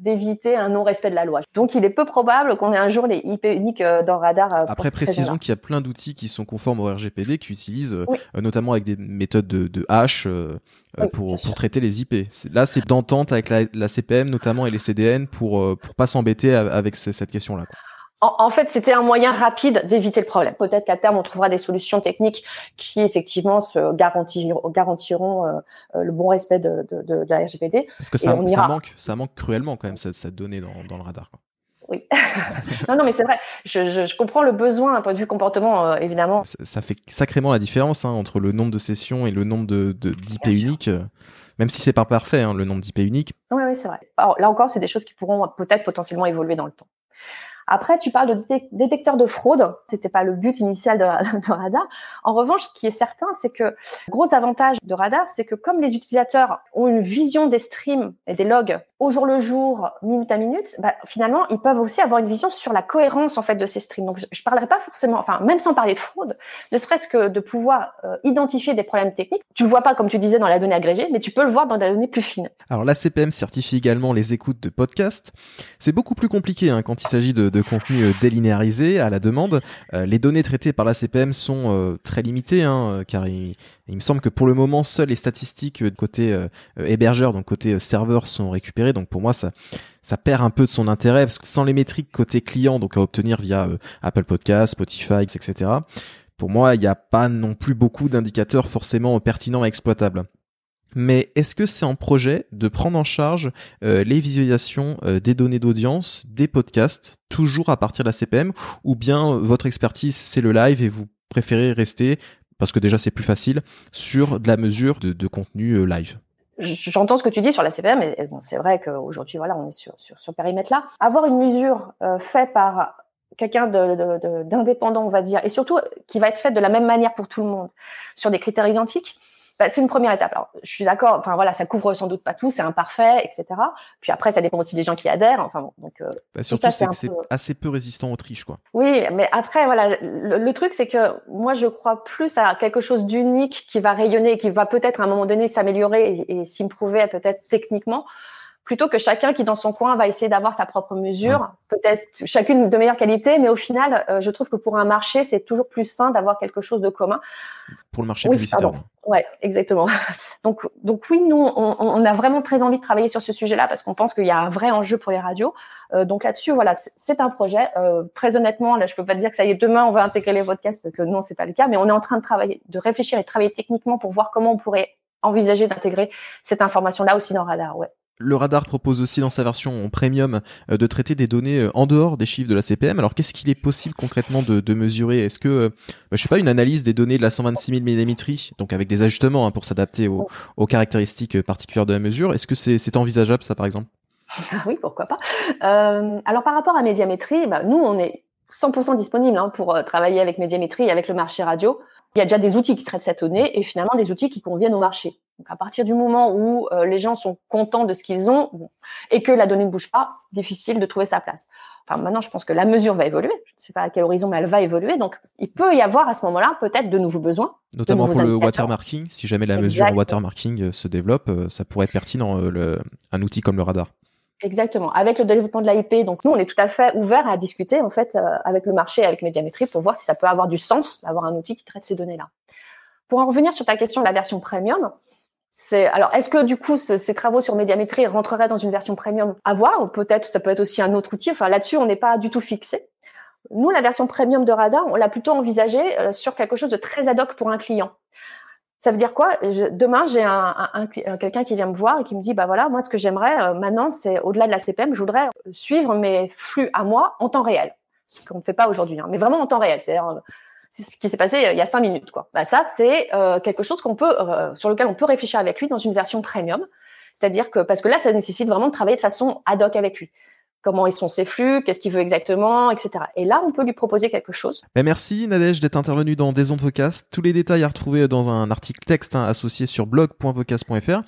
d'éviter un non-respect de la loi. Donc il est peu probable qu'on ait un jour les IP uniques euh, dans Radar. Euh, Après, précisons qu'il y a plein d'outils qui sont conformes au RGPD, qui utilisent notamment avec des méthodes de, de hash. pour, pour traiter les IP. Là, c'est d'entente avec la, la, CPM notamment et les CDN pour pour pas s'embêter avec cette question-là en, fait, c'était un moyen rapide d'éviter le problème. Peut-être qu'à terme, on trouvera des solutions techniques qui, effectivement, se garantiront, garantiront euh, euh, le bon respect de, de, de, la RGPD. Parce que ça, ça, manque, ça manque cruellement quand même cette, cette donnée dans, dans le radar. Quoi. Oui. non, non, mais c'est vrai. Je, je, je, comprends le besoin d'un point de vue comportement, euh, évidemment. Ça, ça, fait sacrément la différence hein, entre le nombre de sessions et le nombre de d'IP uniques. Même si c'est pas parfait, hein, le nombre d'IP uniques. Oui, oui, c'est vrai. Alors, là encore, c'est des choses qui pourront peut-être potentiellement évoluer dans le temps. Après, tu parles de détecteur de fraude. C'était pas le but initial de, Radar. En revanche, ce qui est certain, c'est que gros avantage de Radar, c'est que comme les utilisateurs ont une vision des streams et des logs au jour le jour, minute à minute, bah, finalement, ils peuvent aussi avoir une vision sur la cohérence en fait de ces streams. Donc, je parlerai pas forcément, enfin, même sans parler de fraude, ne serait-ce que de pouvoir euh, identifier des problèmes techniques. Tu le vois pas comme tu disais dans la donnée agrégée, mais tu peux le voir dans la donnée plus fine. Alors, la CPM certifie également les écoutes de podcasts. C'est beaucoup plus compliqué hein, quand il s'agit de contenu euh, délinéarisé à la demande. Euh, les données traitées par la CPM sont très limitées, hein, car il, me semble que pour le moment, seules les statistiques côté hébergeur, donc côté serveur, sont récupérées donc pour moi, ça, perd un peu de son intérêt parce que sans les métriques côté client, donc à obtenir via euh, Apple Podcast, Spotify, etc. Pour moi, il n'y a pas non plus beaucoup d'indicateurs forcément pertinents et exploitables. Mais est-ce que c'est en projet de prendre en charge euh, les visualisations euh, des données d'audience, des podcasts, toujours à partir de la CPM, ou bien votre expertise c'est le live et vous préférez rester, parce que déjà c'est plus facile, sur de la mesure de, contenu live? J'entends ce que tu dis sur la CPM, mais bon, c'est vrai qu'aujourd'hui, voilà, on est sur, sur ce périmètre-là. Avoir une mesure faite par quelqu'un d'indépendant, on va dire, et surtout qui va être fait de la même manière pour tout le monde, sur des critères identiques, bah, c'est une première étape. Alors, je suis d'accord. Enfin voilà, ça couvre sans doute pas tout, c'est imparfait, etc. Puis après, ça dépend aussi des gens qui adhèrent. Enfin bon, donc euh, bah, surtout c'est c'est assez peu résistant aux triches, quoi. Oui, mais après voilà, le, truc c'est que moi je crois plus à quelque chose d'unique qui va rayonner, qui va peut-être à un moment donné s'améliorer et, et s'improuver peut-être techniquement plutôt que chacun qui dans son coin va essayer d'avoir sa propre mesure, peut-être chacune de meilleure qualité, mais au final, euh, je trouve que pour un marché, c'est toujours plus sain d'avoir quelque chose de commun. Pour le marché oui, publicitaire. Ouais, exactement. Donc, donc oui, nous, on, on, a vraiment très envie de travailler sur ce sujet-là parce qu'on pense qu'il y a un vrai enjeu pour les radios. Euh, donc là-dessus, voilà, c'est un projet. Euh, très honnêtement, là, je peux pas te dire que ça y est, demain, on va intégrer les podcasts, parce que non, c'est pas le cas, mais on est en train de travailler, de réfléchir et de travailler techniquement pour voir comment on pourrait envisager d'intégrer cette information-là aussi dans Radar. Ouais. Le radar propose aussi dans sa version premium euh, de traiter des données euh, en dehors des chiffres de la CPM. Alors qu'est-ce qu'il est possible concrètement de, mesurer? Est-ce que, euh, bah, je sais pas, une analyse des données de la 126 000 mm, donc avec des ajustements hein, pour s'adapter aux, caractéristiques particulières de la mesure, est-ce que c'est envisageable ça par exemple? Oui, pourquoi pas. alors par rapport à médiamétrie, bah, nous on est 100% disponible hein, pour travailler avec médiamétrie et avec le marché radio. Il y a déjà des outils qui traitent cette donnée et finalement des outils qui conviennent au marché. Donc à partir du moment où euh, les gens sont contents de ce qu'ils ont et que la donnée ne bouge pas, difficile de trouver sa place. Enfin maintenant, je pense que la mesure va évoluer. Je ne sais pas à quel horizon, mais elle va évoluer. Donc il peut y avoir à ce moment-là peut-être de nouveaux besoins. Notamment pour le watermarking. Si jamais la mesure en watermarking euh, se développe, euh, ça pourrait être pertinent le, un outil comme le radar. Exactement. Avec le développement de l'AIP, donc nous, on est tout à fait ouvert à discuter en fait avec le marché, avec Médiamétrie, pour voir si ça peut avoir du sens d'avoir un outil qui traite ces données-là. Pour en revenir sur ta question de la version premium, c'est alors est-ce que du coup ces travaux sur médiamétrie rentreraient dans une version premium à voir peut-être ça peut être aussi un autre outil? Enfin là-dessus on n'est pas du tout fixé. Nous la version premium de Radar on l'a plutôt envisagé euh, sur quelque chose de très ad hoc pour un client. Ça veut dire quoi? Demain j'ai un, quelqu'un qui vient me voir et qui me dit bah voilà moi ce que j'aimerais euh, maintenant c'est au-delà de la CPM je voudrais suivre mes flux à moi en temps réel ce qu'on ne fait pas aujourd'hui hein, mais vraiment en temps réel c'est c'est ce qui s'est passé euh, il y a cinq minutes. Quoi. Bah, ça, c'est euh, quelque chose qu'on peut, euh, sur lequel on peut réfléchir avec lui dans une version premium. C'est-à-dire que parce que là, ça nécessite vraiment de travailler de façon ad hoc avec lui comment ils sont ses flux, qu'est-ce qu'il veut exactement, etc. Et là, on peut lui proposer quelque chose. Ben merci Nadège d'être intervenu dans Des ondes Vocas. Tous les détails à retrouver dans un article texte hein, associé sur blog.vocas.fr.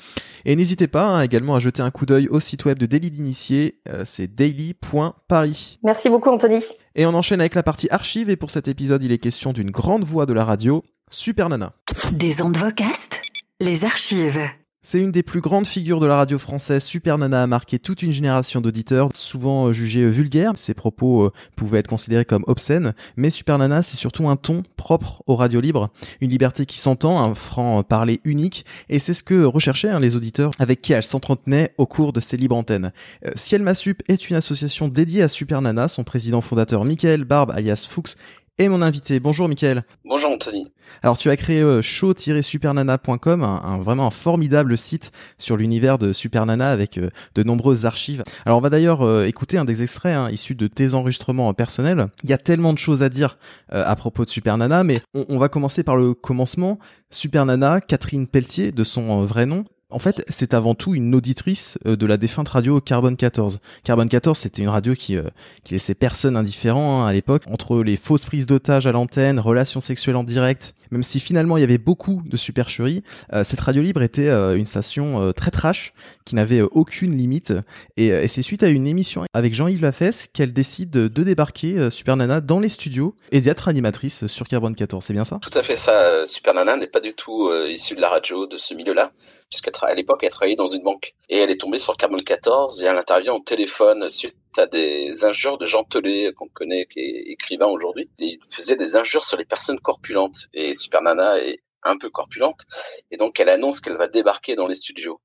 Et n'hésitez pas hein, également à jeter un coup d'œil au site web de Daily d'initié, euh, c'est daily.paris. Merci beaucoup Anthony. Et on enchaîne avec la partie archive et pour cet épisode, il est question d'une grande voix de la radio, Super Nana. Des ondes Vocast, les archives. C'est une des plus grandes figures de la radio française. Super Nana a marqué toute une génération d'auditeurs, souvent euh, jugés euh, vulgaires. Ses propos euh, pouvaient être considérés comme obscènes. Mais Super Nana, c'est surtout un ton propre aux radios libres. Une liberté qui s'entend, un franc parler unique. Et c'est ce que recherchaient hein, les auditeurs avec qui elle s'entretenait au cours de ces libres antennes. Ciel Masup est une association dédiée à Super Nana. Son président fondateur, Michael Barbe, alias Fuchs, et mon invité. Bonjour Mickaël. Bonjour Anthony. Alors tu as créé euh, show-supernana.com, un, vraiment un formidable site sur l'univers de Supernana avec euh, de nombreuses archives. Alors on va d'ailleurs euh, écouter un des extraits hein, issus de tes enregistrements personnels. Il y a tellement de choses à dire à propos de Supernana, mais on, on, va commencer par le commencement. Supernana, Catherine Pelletier, de son vrai nom, en fait, c'est avant tout une auditrice euh, de la défunte radio Carbone 14. Carbone 14, c'était une radio qui, euh, qui laissait personne indifférent hein, à l'époque. Entre les fausses prises d'otages à l'antenne, relations sexuelles en direct, même si finalement il y avait beaucoup de supercheries, euh, cette radio libre était une station très trash, qui n'avait aucune limite. Et, c'est suite à une émission avec Jean-Yves Lafesse qu'elle décide de débarquer Super Nana dans les studios et d'être animatrice sur Carbone 14. C'est bien ça? Tout à fait ça. Super Nana n'est pas du tout issue de la radio, de ce milieu-là puisqu'à l'époque, elle travaillait dans une banque. Et elle est tombée sur Carbone 14 et elle intervient au téléphone suite à des injures de Jean Telet, qu'on connaît, qui est écrivain aujourd'hui. Il faisait des injures sur les personnes corpulentes. Et Super Nana est un peu corpulente. Et donc, elle annonce qu'elle va débarquer dans les studios.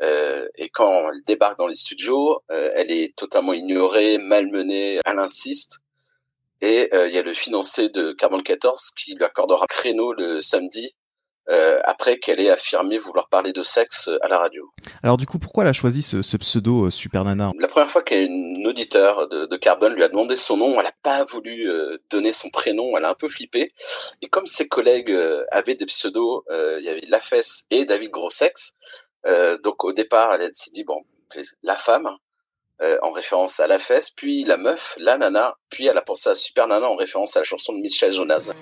Euh, et quand elle débarque dans les studios, euh, elle est totalement ignorée, malmenée, elle insiste. Et euh, il y a le financier de Carbone 14 qui lui accordera créneau le samedi euh, après qu'elle ait affirmé vouloir parler de sexe à la radio. Alors du coup, pourquoi elle a choisi ce, ce pseudo euh, Super Nana La première fois qu'une auditeur de, de Carbone lui a demandé son nom, elle n'a pas voulu euh, donner son prénom, elle a un peu flippé. Et comme ses collègues euh, avaient des pseudos, euh, il y avait La Fesse et David Grossex, euh, donc au départ, elle s'est dit, bon, la femme, euh, en référence à La Fesse, puis la meuf, la nana, puis elle a pensé à Super Nana en référence à la chanson de Michel Jonas.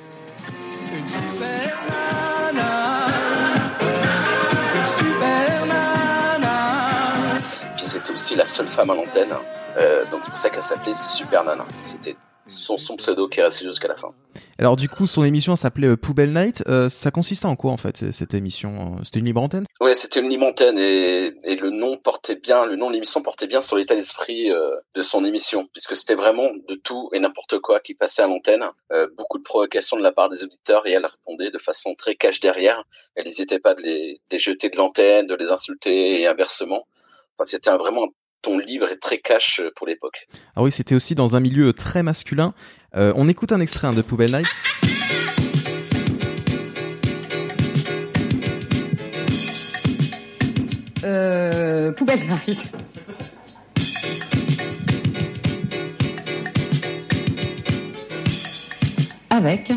Aussi la seule femme à l'antenne, euh, donc c'est pour ça qu'elle s'appelait Super Nana. C'était son, son pseudo qui est resté jusqu'à la fin. Alors du coup, son émission s'appelait euh, Poubelle Night. Euh, ça consistait en quoi en fait cette émission Euh, C'était une libre antenne? Ouais, c'était une libre antenne et, et le nom portait bien, le nom de l'émission portait bien sur l'état d'esprit euh, de son émission, puisque c'était vraiment de tout et n'importe quoi qui passait à l'antenne. Euh, beaucoup de provocations de la part des auditeurs et elle répondait de façon très cache derrière. Elle n'hésitait pas de les, de les jeter de l'antenne, de les insulter et inversement. Enfin, c'était un- vraiment un ton libre et très cash euh, pour l'époque. Ah oui, c'était aussi dans un milieu très masculin. Euh, on écoute un extrait hein, de Poubelle Night. Euh, poubelle night. Avec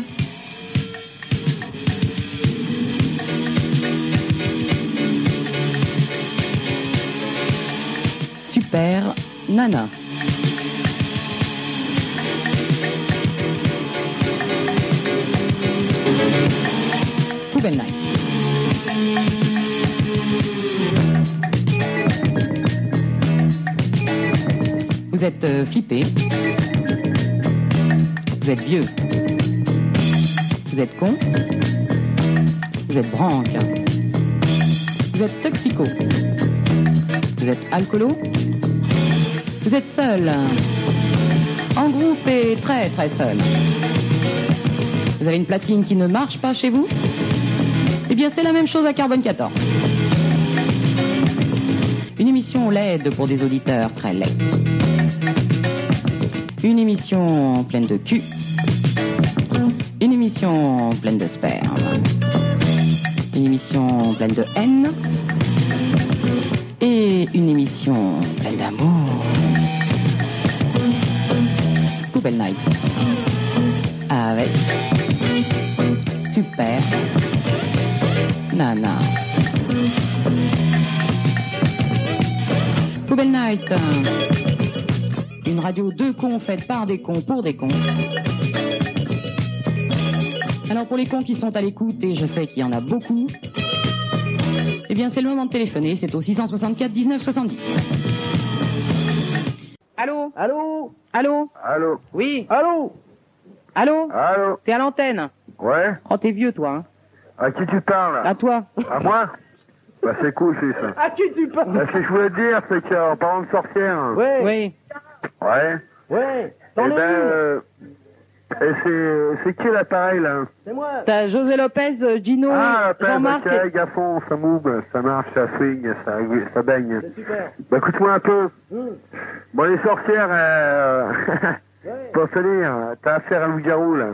Super Nana. Poubelle night. Vous êtes euh, flippé. Vous êtes vieux. Vous êtes con. Vous êtes branque. Vous êtes toxico. Vous êtes alcoolo. Vous êtes seul. En groupe et très très seul. Vous avez une platine qui ne marche pas chez vous Eh bien, c'est la même chose à Carbone 14. Une émission laide pour des auditeurs très laids. Une émission pleine de cul. Une émission pleine de sperme. Une émission pleine de haine. Émission pleine d'amour. Poubelle Night. Avec Super Nana. Poubelle Night. Une radio de cons faite par des cons pour des cons. Alors pour les cons qui sont à l'écoute, et je sais qu'il y en a beaucoup, eh bien c'est le moment de téléphoner, c'est au 664 19 70. Allô Allô Allô Allô Oui Allô Allô Allô T'es à l'antenne. Ouais. Oh t'es vieux toi, hein. À qui tu parles À toi. À moi Bah c'est cool, c'est ça. À qui tu parles Bah, ce que je voulais dire, c'est qu'en parlant de sorcière... Ouais. Oui Ouais. Ouais Eh ben... euh, c'est qui l'appareil, là C'est moi T'as José Lopez, euh, Gino, Ah, Jean-Marc ok, à fond, ça move, ça marche, ça swing, ça, ça baigne. C'est super Bah écoute-moi un peu. Hum. Bon, les sorcières, euh... pour te dire, t'as affaire à un loup-garou, là.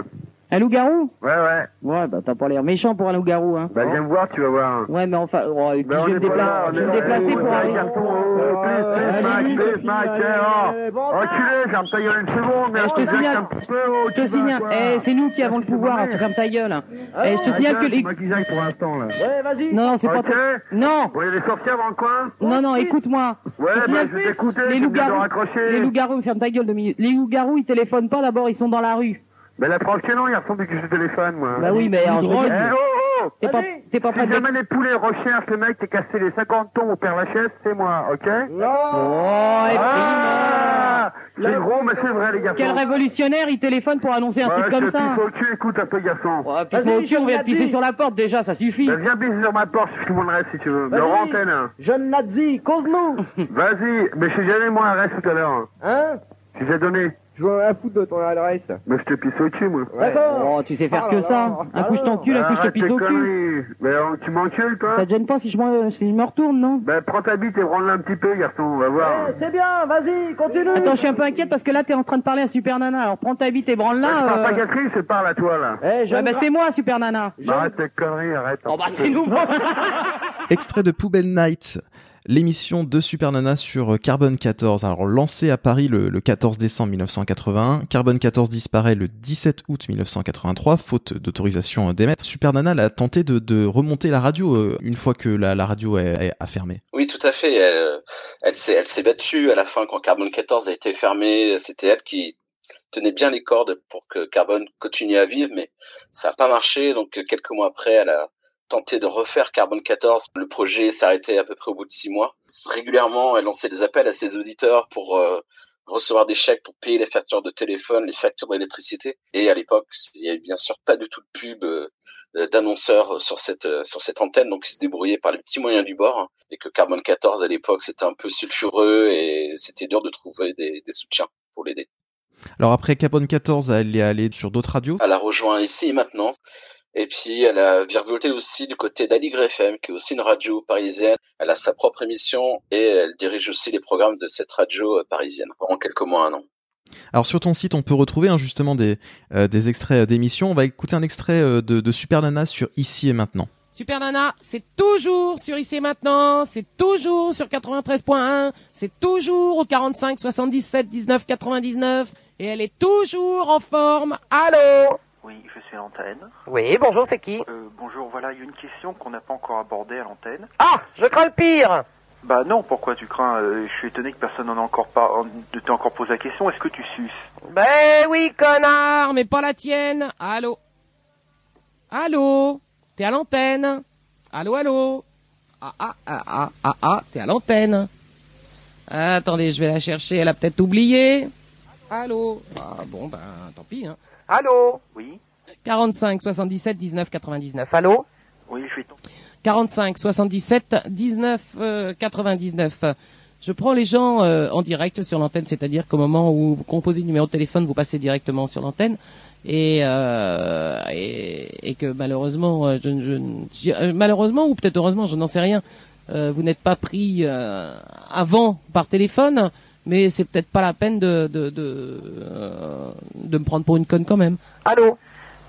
Un loup-garou Ouais, ouais. Ouais, bah t'as pas l'air méchant pour un loup-garou, hein Bah viens me voir, tu vas voir. Ouais, mais enfin, oh, et puis Ben, je vais me, dépla- là, je vais me déplacer pour aller... oh, please, Mike, please, Mike, eh, oh. Enculé, ferme ta gueule une seconde, mais Eh, je te signale, oh, je te signale, eh, c'est nous qui avons le pouvoir, hein, tu fermes ta gueule. Eh, je te signale que Ah, les... moi qui pour l'instant, là. Ouais, vas-y. Non, non, c'est pas toi. Non. Y a des sorcières dans le coin Non, non, écoute-moi. Ouais, Je bah, je vais t'écouter, les loups-garous, les loups-garous, ferme ta gueule deux minutes. Les loups-garous, ils téléphonent pas d'abord, ils sont dans la rue. Mais la preuve que non, il ressemble que je téléphone, moi. Bah oui, mais alors, je Eh, regarde. oh, oh T'es pas, t'es pas prêt Si de... jamais les poulets recherchent le mec qui a cassé les 50 tons au Père Lachaise, c'est moi, ok Oh, et Ah C'est gros, mais c'est vrai, les garçons. Quel révolutionnaire, il téléphone pour annoncer un Ouais, truc comme je te ça. au cul, écoute un peu, garçon. Ouais, au cul, on vient de pisser sur la porte déjà, ça suffit. Bah, viens pisser sur ma porte, je file mon adresse si tu veux. Vas-y. Le antenne. hein. Jeune nazi, cause-nous. Vas-y, mais je jamais mon adresse tout à l'heure. Hein? Tu t'es donné. Je vois rien foutre de ton adresse. Mais je te pisse au cul, moi. D'accord. Oh, tu sais faire Ah que là ça. là, Un coup je t'encule, un coup je te pisse au cul. Mais euh, tu m'encules, toi Ça te gêne pas si je, me- si je me retourne, non Ben, prends ta bite et branle-la un petit peu, garçon, on va voir. Eh, c'est bien, vas-y, continue. Attends, je suis un peu inquiète parce que là t'es en train de parler à Super Nana. Alors prends ta bite et branle Je là. parle pas Catherine, je parle à toi, là. Eh, jeune bah c'est moi Super Nana. Bah, arrête tes conneries, arrête. Oh bah c'est nouveau. Extrait de Poubelle Night, l'émission de Super Nana sur Carbone 14. Alors lancée à Paris le, le 14 décembre 1981, Carbone 14 disparaît le 17 août 1983, faute d'autorisation d'émettre. Super Nana a tenté de, remonter la radio euh, une fois que la, radio a fermé. Oui, tout à fait. Elle, euh, elle s'est battue à la fin quand Carbone 14 a été fermé. C'était elle qui tenait bien les cordes pour que Carbone continue à vivre, mais ça n'a pas marché. Donc, quelques mois après, elle a tenté de refaire Carbone 14. Le projet s'arrêtait à peu près au bout de six mois. Régulièrement, elle lançait des appels à ses auditeurs pour euh, recevoir des chèques pour payer les factures de téléphone, les factures d'électricité. Et à l'époque, il y avait bien sûr pas du tout de pub euh, d'annonceurs sur cette euh, sur cette antenne, donc ils se débrouillaient par les petits moyens du bord. hein. et que Carbone 14 à l'époque, c'était un peu sulfureux et c'était dur de trouver des, des soutiens pour l'aider. Alors après Carbone 14, elle est allée sur d'autres radios? Elle a rejoint ici et maintenant. Et puis, elle a virevolté aussi du côté d'Aligre FM, qui est aussi une radio parisienne. Elle a sa propre émission et elle dirige aussi les programmes de cette radio euh, parisienne pendant quelques mois, un an. Alors sur ton site, on peut retrouver hein, justement des, euh, des extraits d'émissions. On va écouter un extrait euh, de, de Super Nana sur Ici et Maintenant. Super Nana, c'est toujours sur IC maintenant, c'est toujours sur 93.1, c'est toujours au 45 77 19 99 et elle est toujours en forme. Allô? Oui, je suis à l'antenne. Oui, bonjour, c'est qui Euh, bonjour, voilà, il y a une question qu'on n'a pas encore abordée à l'antenne. Ah, je crains le pire. Bah non, pourquoi tu crains Euh, Je suis étonné que personne n'en a encore pas, en- ne t'ait encore posé la question. Est-ce que tu suces? Ben oui, connard, mais pas la tienne. Allô? Allô? T'es à l'antenne? Allô, allô? Ah, ah, ah, ah, ah, ah, t'es à l'antenne. Attendez, je vais la chercher, elle a peut-être oublié. Allô? Ah bon, ben tant pis, hein. Allô Oui 45 77 19 99. Allô Oui, je suis... 45 77 19 euh, 99. Je prends les gens euh, en direct sur l'antenne, c'est-à-dire qu'au moment où vous composez le numéro de téléphone, vous passez directement sur l'antenne. Et, euh, et, et que malheureusement, euh, je, je, je- euh, malheureusement ou peut-être heureusement, je n'en sais rien. euh, vous n'êtes pas pris euh, avant par téléphone, mais c'est peut-être pas la peine de de de, euh, de me prendre pour une conne quand même. Allô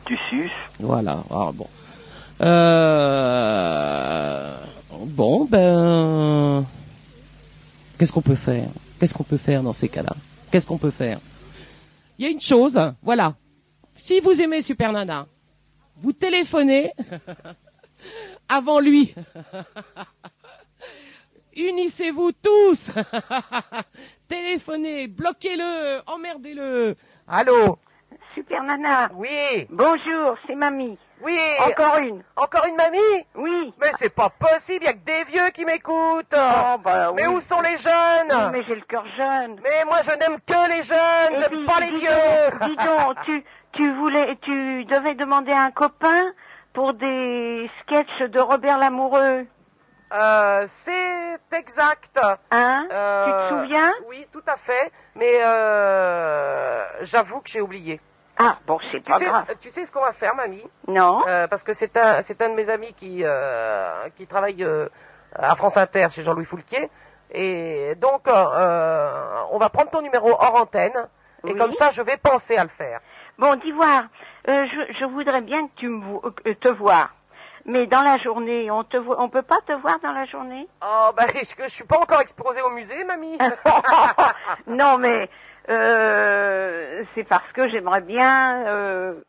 Tu suces Voilà. Ah, bon. Euh... Bon, ben... Qu'est-ce qu'on peut faire? Qu'est-ce qu'on peut faire dans ces cas-là? Qu'est-ce qu'on peut faire? Il y a une chose, voilà. Si vous aimez Super Nana, vous téléphonez avant lui. Unissez-vous tous. Téléphonez, bloquez-le, emmerdez-le. Allô Super Nana. Oui. Bonjour, c'est Mamie. Oui. Encore une. Encore une mamie Oui. Mais c'est pas possible, y a que des vieux qui m'écoutent. Oh, bah, mais oui. où sont les jeunes Oui, mais j'ai le cœur jeune. Mais moi je n'aime que les jeunes, Et j'aime pas les dis vieux. donc, dis donc, tu, tu voulais, tu devais demander à un copain pour des sketchs de Robert Lamoureux. Euh, c'est exact. Hein? Euh, Tu te souviens? Oui, tout à fait. Mais euh, j'avoue que j'ai oublié. Ah, bon, c'est Tu pas sais, grave. tu sais ce qu'on va faire, mamie? Non. Euh, Parce que c'est un, c'est un de mes amis qui, euh, qui travaille euh, à France Inter chez Jean-Louis Foulquier. Et donc, euh, euh, on va prendre ton numéro hors antenne. Et comme ça, je vais penser à le faire. Bon, dis voir, euh, je, je voudrais bien que tu me euh, te vois. Mais dans la journée, on te voit, on peut pas te voir dans la journée? Oh, bah, je, je suis pas encore exposé au musée, mamie? Non, mais euh, c'est parce que j'aimerais bien euh,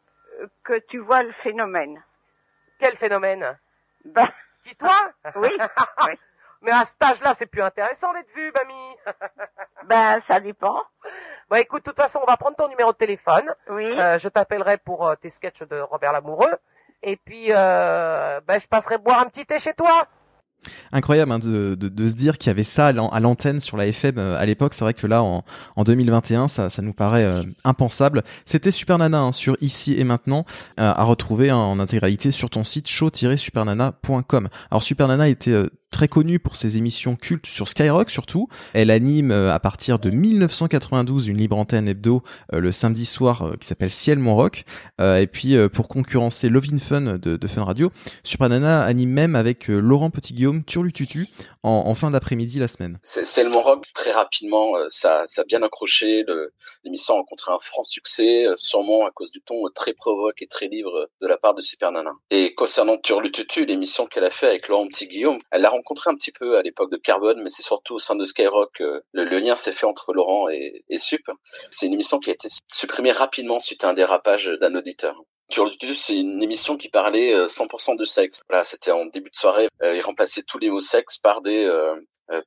que tu vois le phénomène. Quel phénomène? Ben, Qui, toi? Oui, oui. Mais à cet âge-là, c'est plus intéressant d'être vu, mamie. Ben, ça dépend. Bon, écoute, de toute façon, on va prendre ton numéro de téléphone. Oui. Euh, je t'appellerai pour euh, tes sketchs de Robert Lamoureux. Et puis, euh, ben, je passerai boire un petit thé chez toi. incroyable hein, de, de, de, se dire qu'il y avait ça à l'antenne sur la FM à l'époque. C'est vrai que là, en, en 2021, ça, ça nous paraît impensable. C'était Super Nana hein, sur Ici et Maintenant, à retrouver en intégralité sur ton site show-supernana.com. Alors Super Nana était très connue pour ses émissions cultes sur Skyrock surtout. Elle anime euh, à partir de 1992 une libre antenne hebdo euh, le samedi soir euh, qui s'appelle Ciel Mon Rock. et puis pour concurrencer Lovin Fun de, Fun Radio, Supranana anime même avec Laurent Petit-Guillaume Turlututu en, en fin d'après-midi la semaine. Ciel Mon Rock très rapidement ça, ça a bien accroché. L'émission a rencontré un franc succès, sûrement à cause du ton très provoque et très libre de la part de Super Nana. Et concernant Turlututu, l'émission qu'elle a fait avec Laurent Petit-Guillaume, elle l'a rencontré un petit peu à l'époque de Carbone, mais c'est surtout au sein de Skyrock euh, le, lien s'est fait entre Laurent et, Sup. C'est une émission qui a été supprimée rapidement suite à un dérapage d'un auditeur. Turlutu, c'est une émission qui parlait 100% euh, de sexe. Voilà, c'était en début de soirée. Euh, il remplaçait tous les mots sexe par des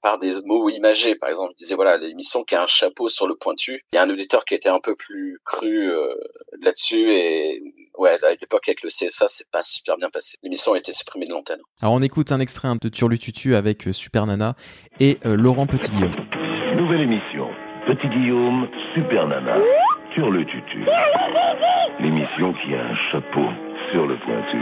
par des mots imagés. Par exemple, il disait voilà l'émission qui a un chapeau sur le pointu. Il y a un auditeur qui était un peu plus cru là-dessus et ouais, à l'époque avec le CSA, c'est pas super bien passé. L'émission a été supprimée de l'antenne. Alors on écoute un extrait de Turlututu avec euh, Super Nana et euh, Laurent Petit Guillaume. Nouvelle émission. Petit Guillaume, Super Nana, Turlututu. L'émission qui a un chapeau sur le pointu.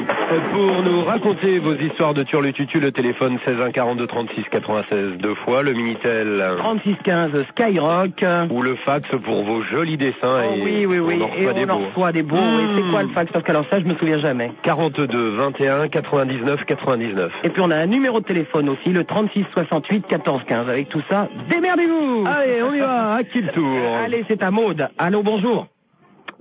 Pour nous raconter vos histoires de Turlututu, le téléphone 16 1 42 36 96 deux fois, le Minitel 36 15 Skyrock ou le fax pour vos jolis dessins oh, et oui oui oui on en reçoit et des on en beaux. reçoit des beaux. Et c'est quoi le fax Parce qu'alors ça je me souviens jamais. 42 21 99 99. Et puis on a un numéro de téléphone aussi, le 36 68 14 15. Avec tout ça, démerdez-vous Allez, on y va, à qui le tour Allez, c'est à Maude. Allô, bonjour.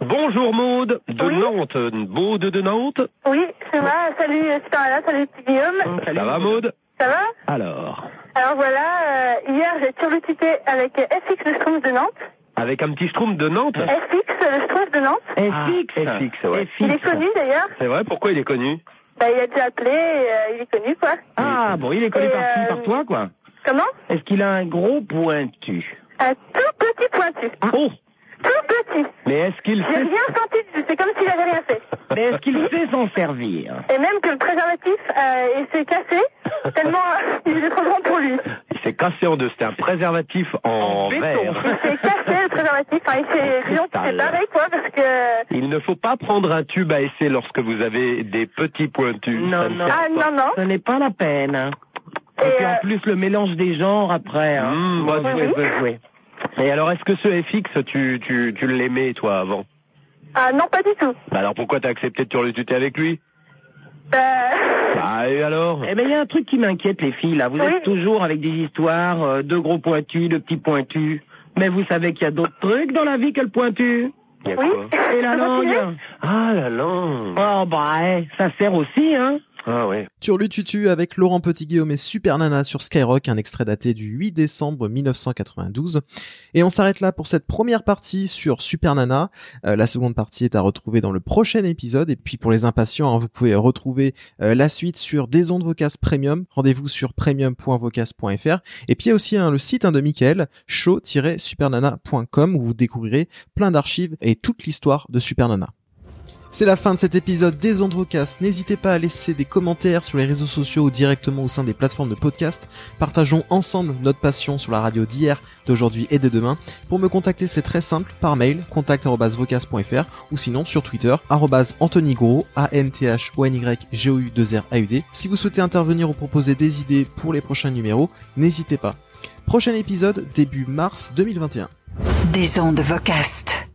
Bonjour Maude, de Oui. Nantes. Maude de Nantes Oui, ça va. Salut euh, Super Nana, salut petit Guillaume. Ça va Maude Ça va Alors, Alors voilà, euh, hier j'ai turlututé avec euh, FX le Schtroumpf de Nantes. avec un petit schtroumpf de Nantes FX le Schtroumpf de Nantes. FX Ah, FX, ouais. Il est connu d'ailleurs. C'est vrai, pourquoi il est connu Bah, il a déjà appelé, et, euh, il est connu quoi. Ah bon, il est connu par qui euh, Par toi quoi Comment Est-ce qu'il a un gros pointu Un tout petit pointu. Oh Tout petit. Mais est-ce qu'il J'ai sait... rien senti, dessus, c'est comme s'il avait rien fait. Mais est-ce qu'il sait s'en servir? Et même que le préservatif, euh, il s'est cassé, tellement il était trop grand pour lui. Il s'est cassé en deux, c'était un préservatif en, béton. Il verre. s'est cassé le préservatif, enfin, il s'est, pareil quoi, parce que... Il ne faut pas prendre un tube à essai lorsque vous avez des petits pointus. Non, non. Ah non, non. Ce n'est pas la peine. hein. Et, Et, puis en euh, plus le mélange des genres après. Hein. Mmh, Bon, bah, jouer, oui. jouer, jouer. Et alors, est-ce que ce FX, tu, tu, tu l'aimais, toi, avant? Ah non, pas du tout. Bah alors, pourquoi t'as accepté de turlututer avec lui? Euh... Bah, et alors? Eh ben il y a un truc qui m'inquiète les filles là. Vous Oui. êtes toujours avec des histoires euh, de gros pointus, de petits pointus. Mais vous savez qu'il y a d'autres trucs dans la vie que le pointu. Oui. Et la langue. Ah, la langue Oh bah eh, ça sert aussi hein. Ah ouais. Turlututu avec Laurent Petit-Guillaume et Super Nana sur Skyrock, un extrait daté du 8 décembre 1992. Et on s'arrête là pour cette première partie sur Super Nana. Euh, la seconde partie est à retrouver dans le prochain épisode. Et puis pour les impatients, hein, vous pouvez retrouver euh, la suite sur des ondes Vocas Premium. Rendez-vous sur premium.vocas.fr. Et puis il y a aussi hein, le site hein, de Mickaël, show-supernana.com où vous découvrirez plein d'archives et toute l'histoire de Super Nana. C'est la fin de cet épisode des Ondes Vocast. N'hésitez pas à laisser des commentaires sur les réseaux sociaux ou directement au sein des plateformes de podcast. Partageons ensemble notre passion sur la radio d'hier, d'aujourd'hui et de demain. Pour me contacter, c'est très simple, par mail, contact.vocast.fr ou sinon sur Twitter, Anthony Gros, A-N-T-H-O-N-Y-G-O-U-2-R-A-U-D. Si vous souhaitez intervenir ou proposer des idées pour les prochains numéros, n'hésitez pas. Prochain épisode, début mars 2021. Des ondes Vocast.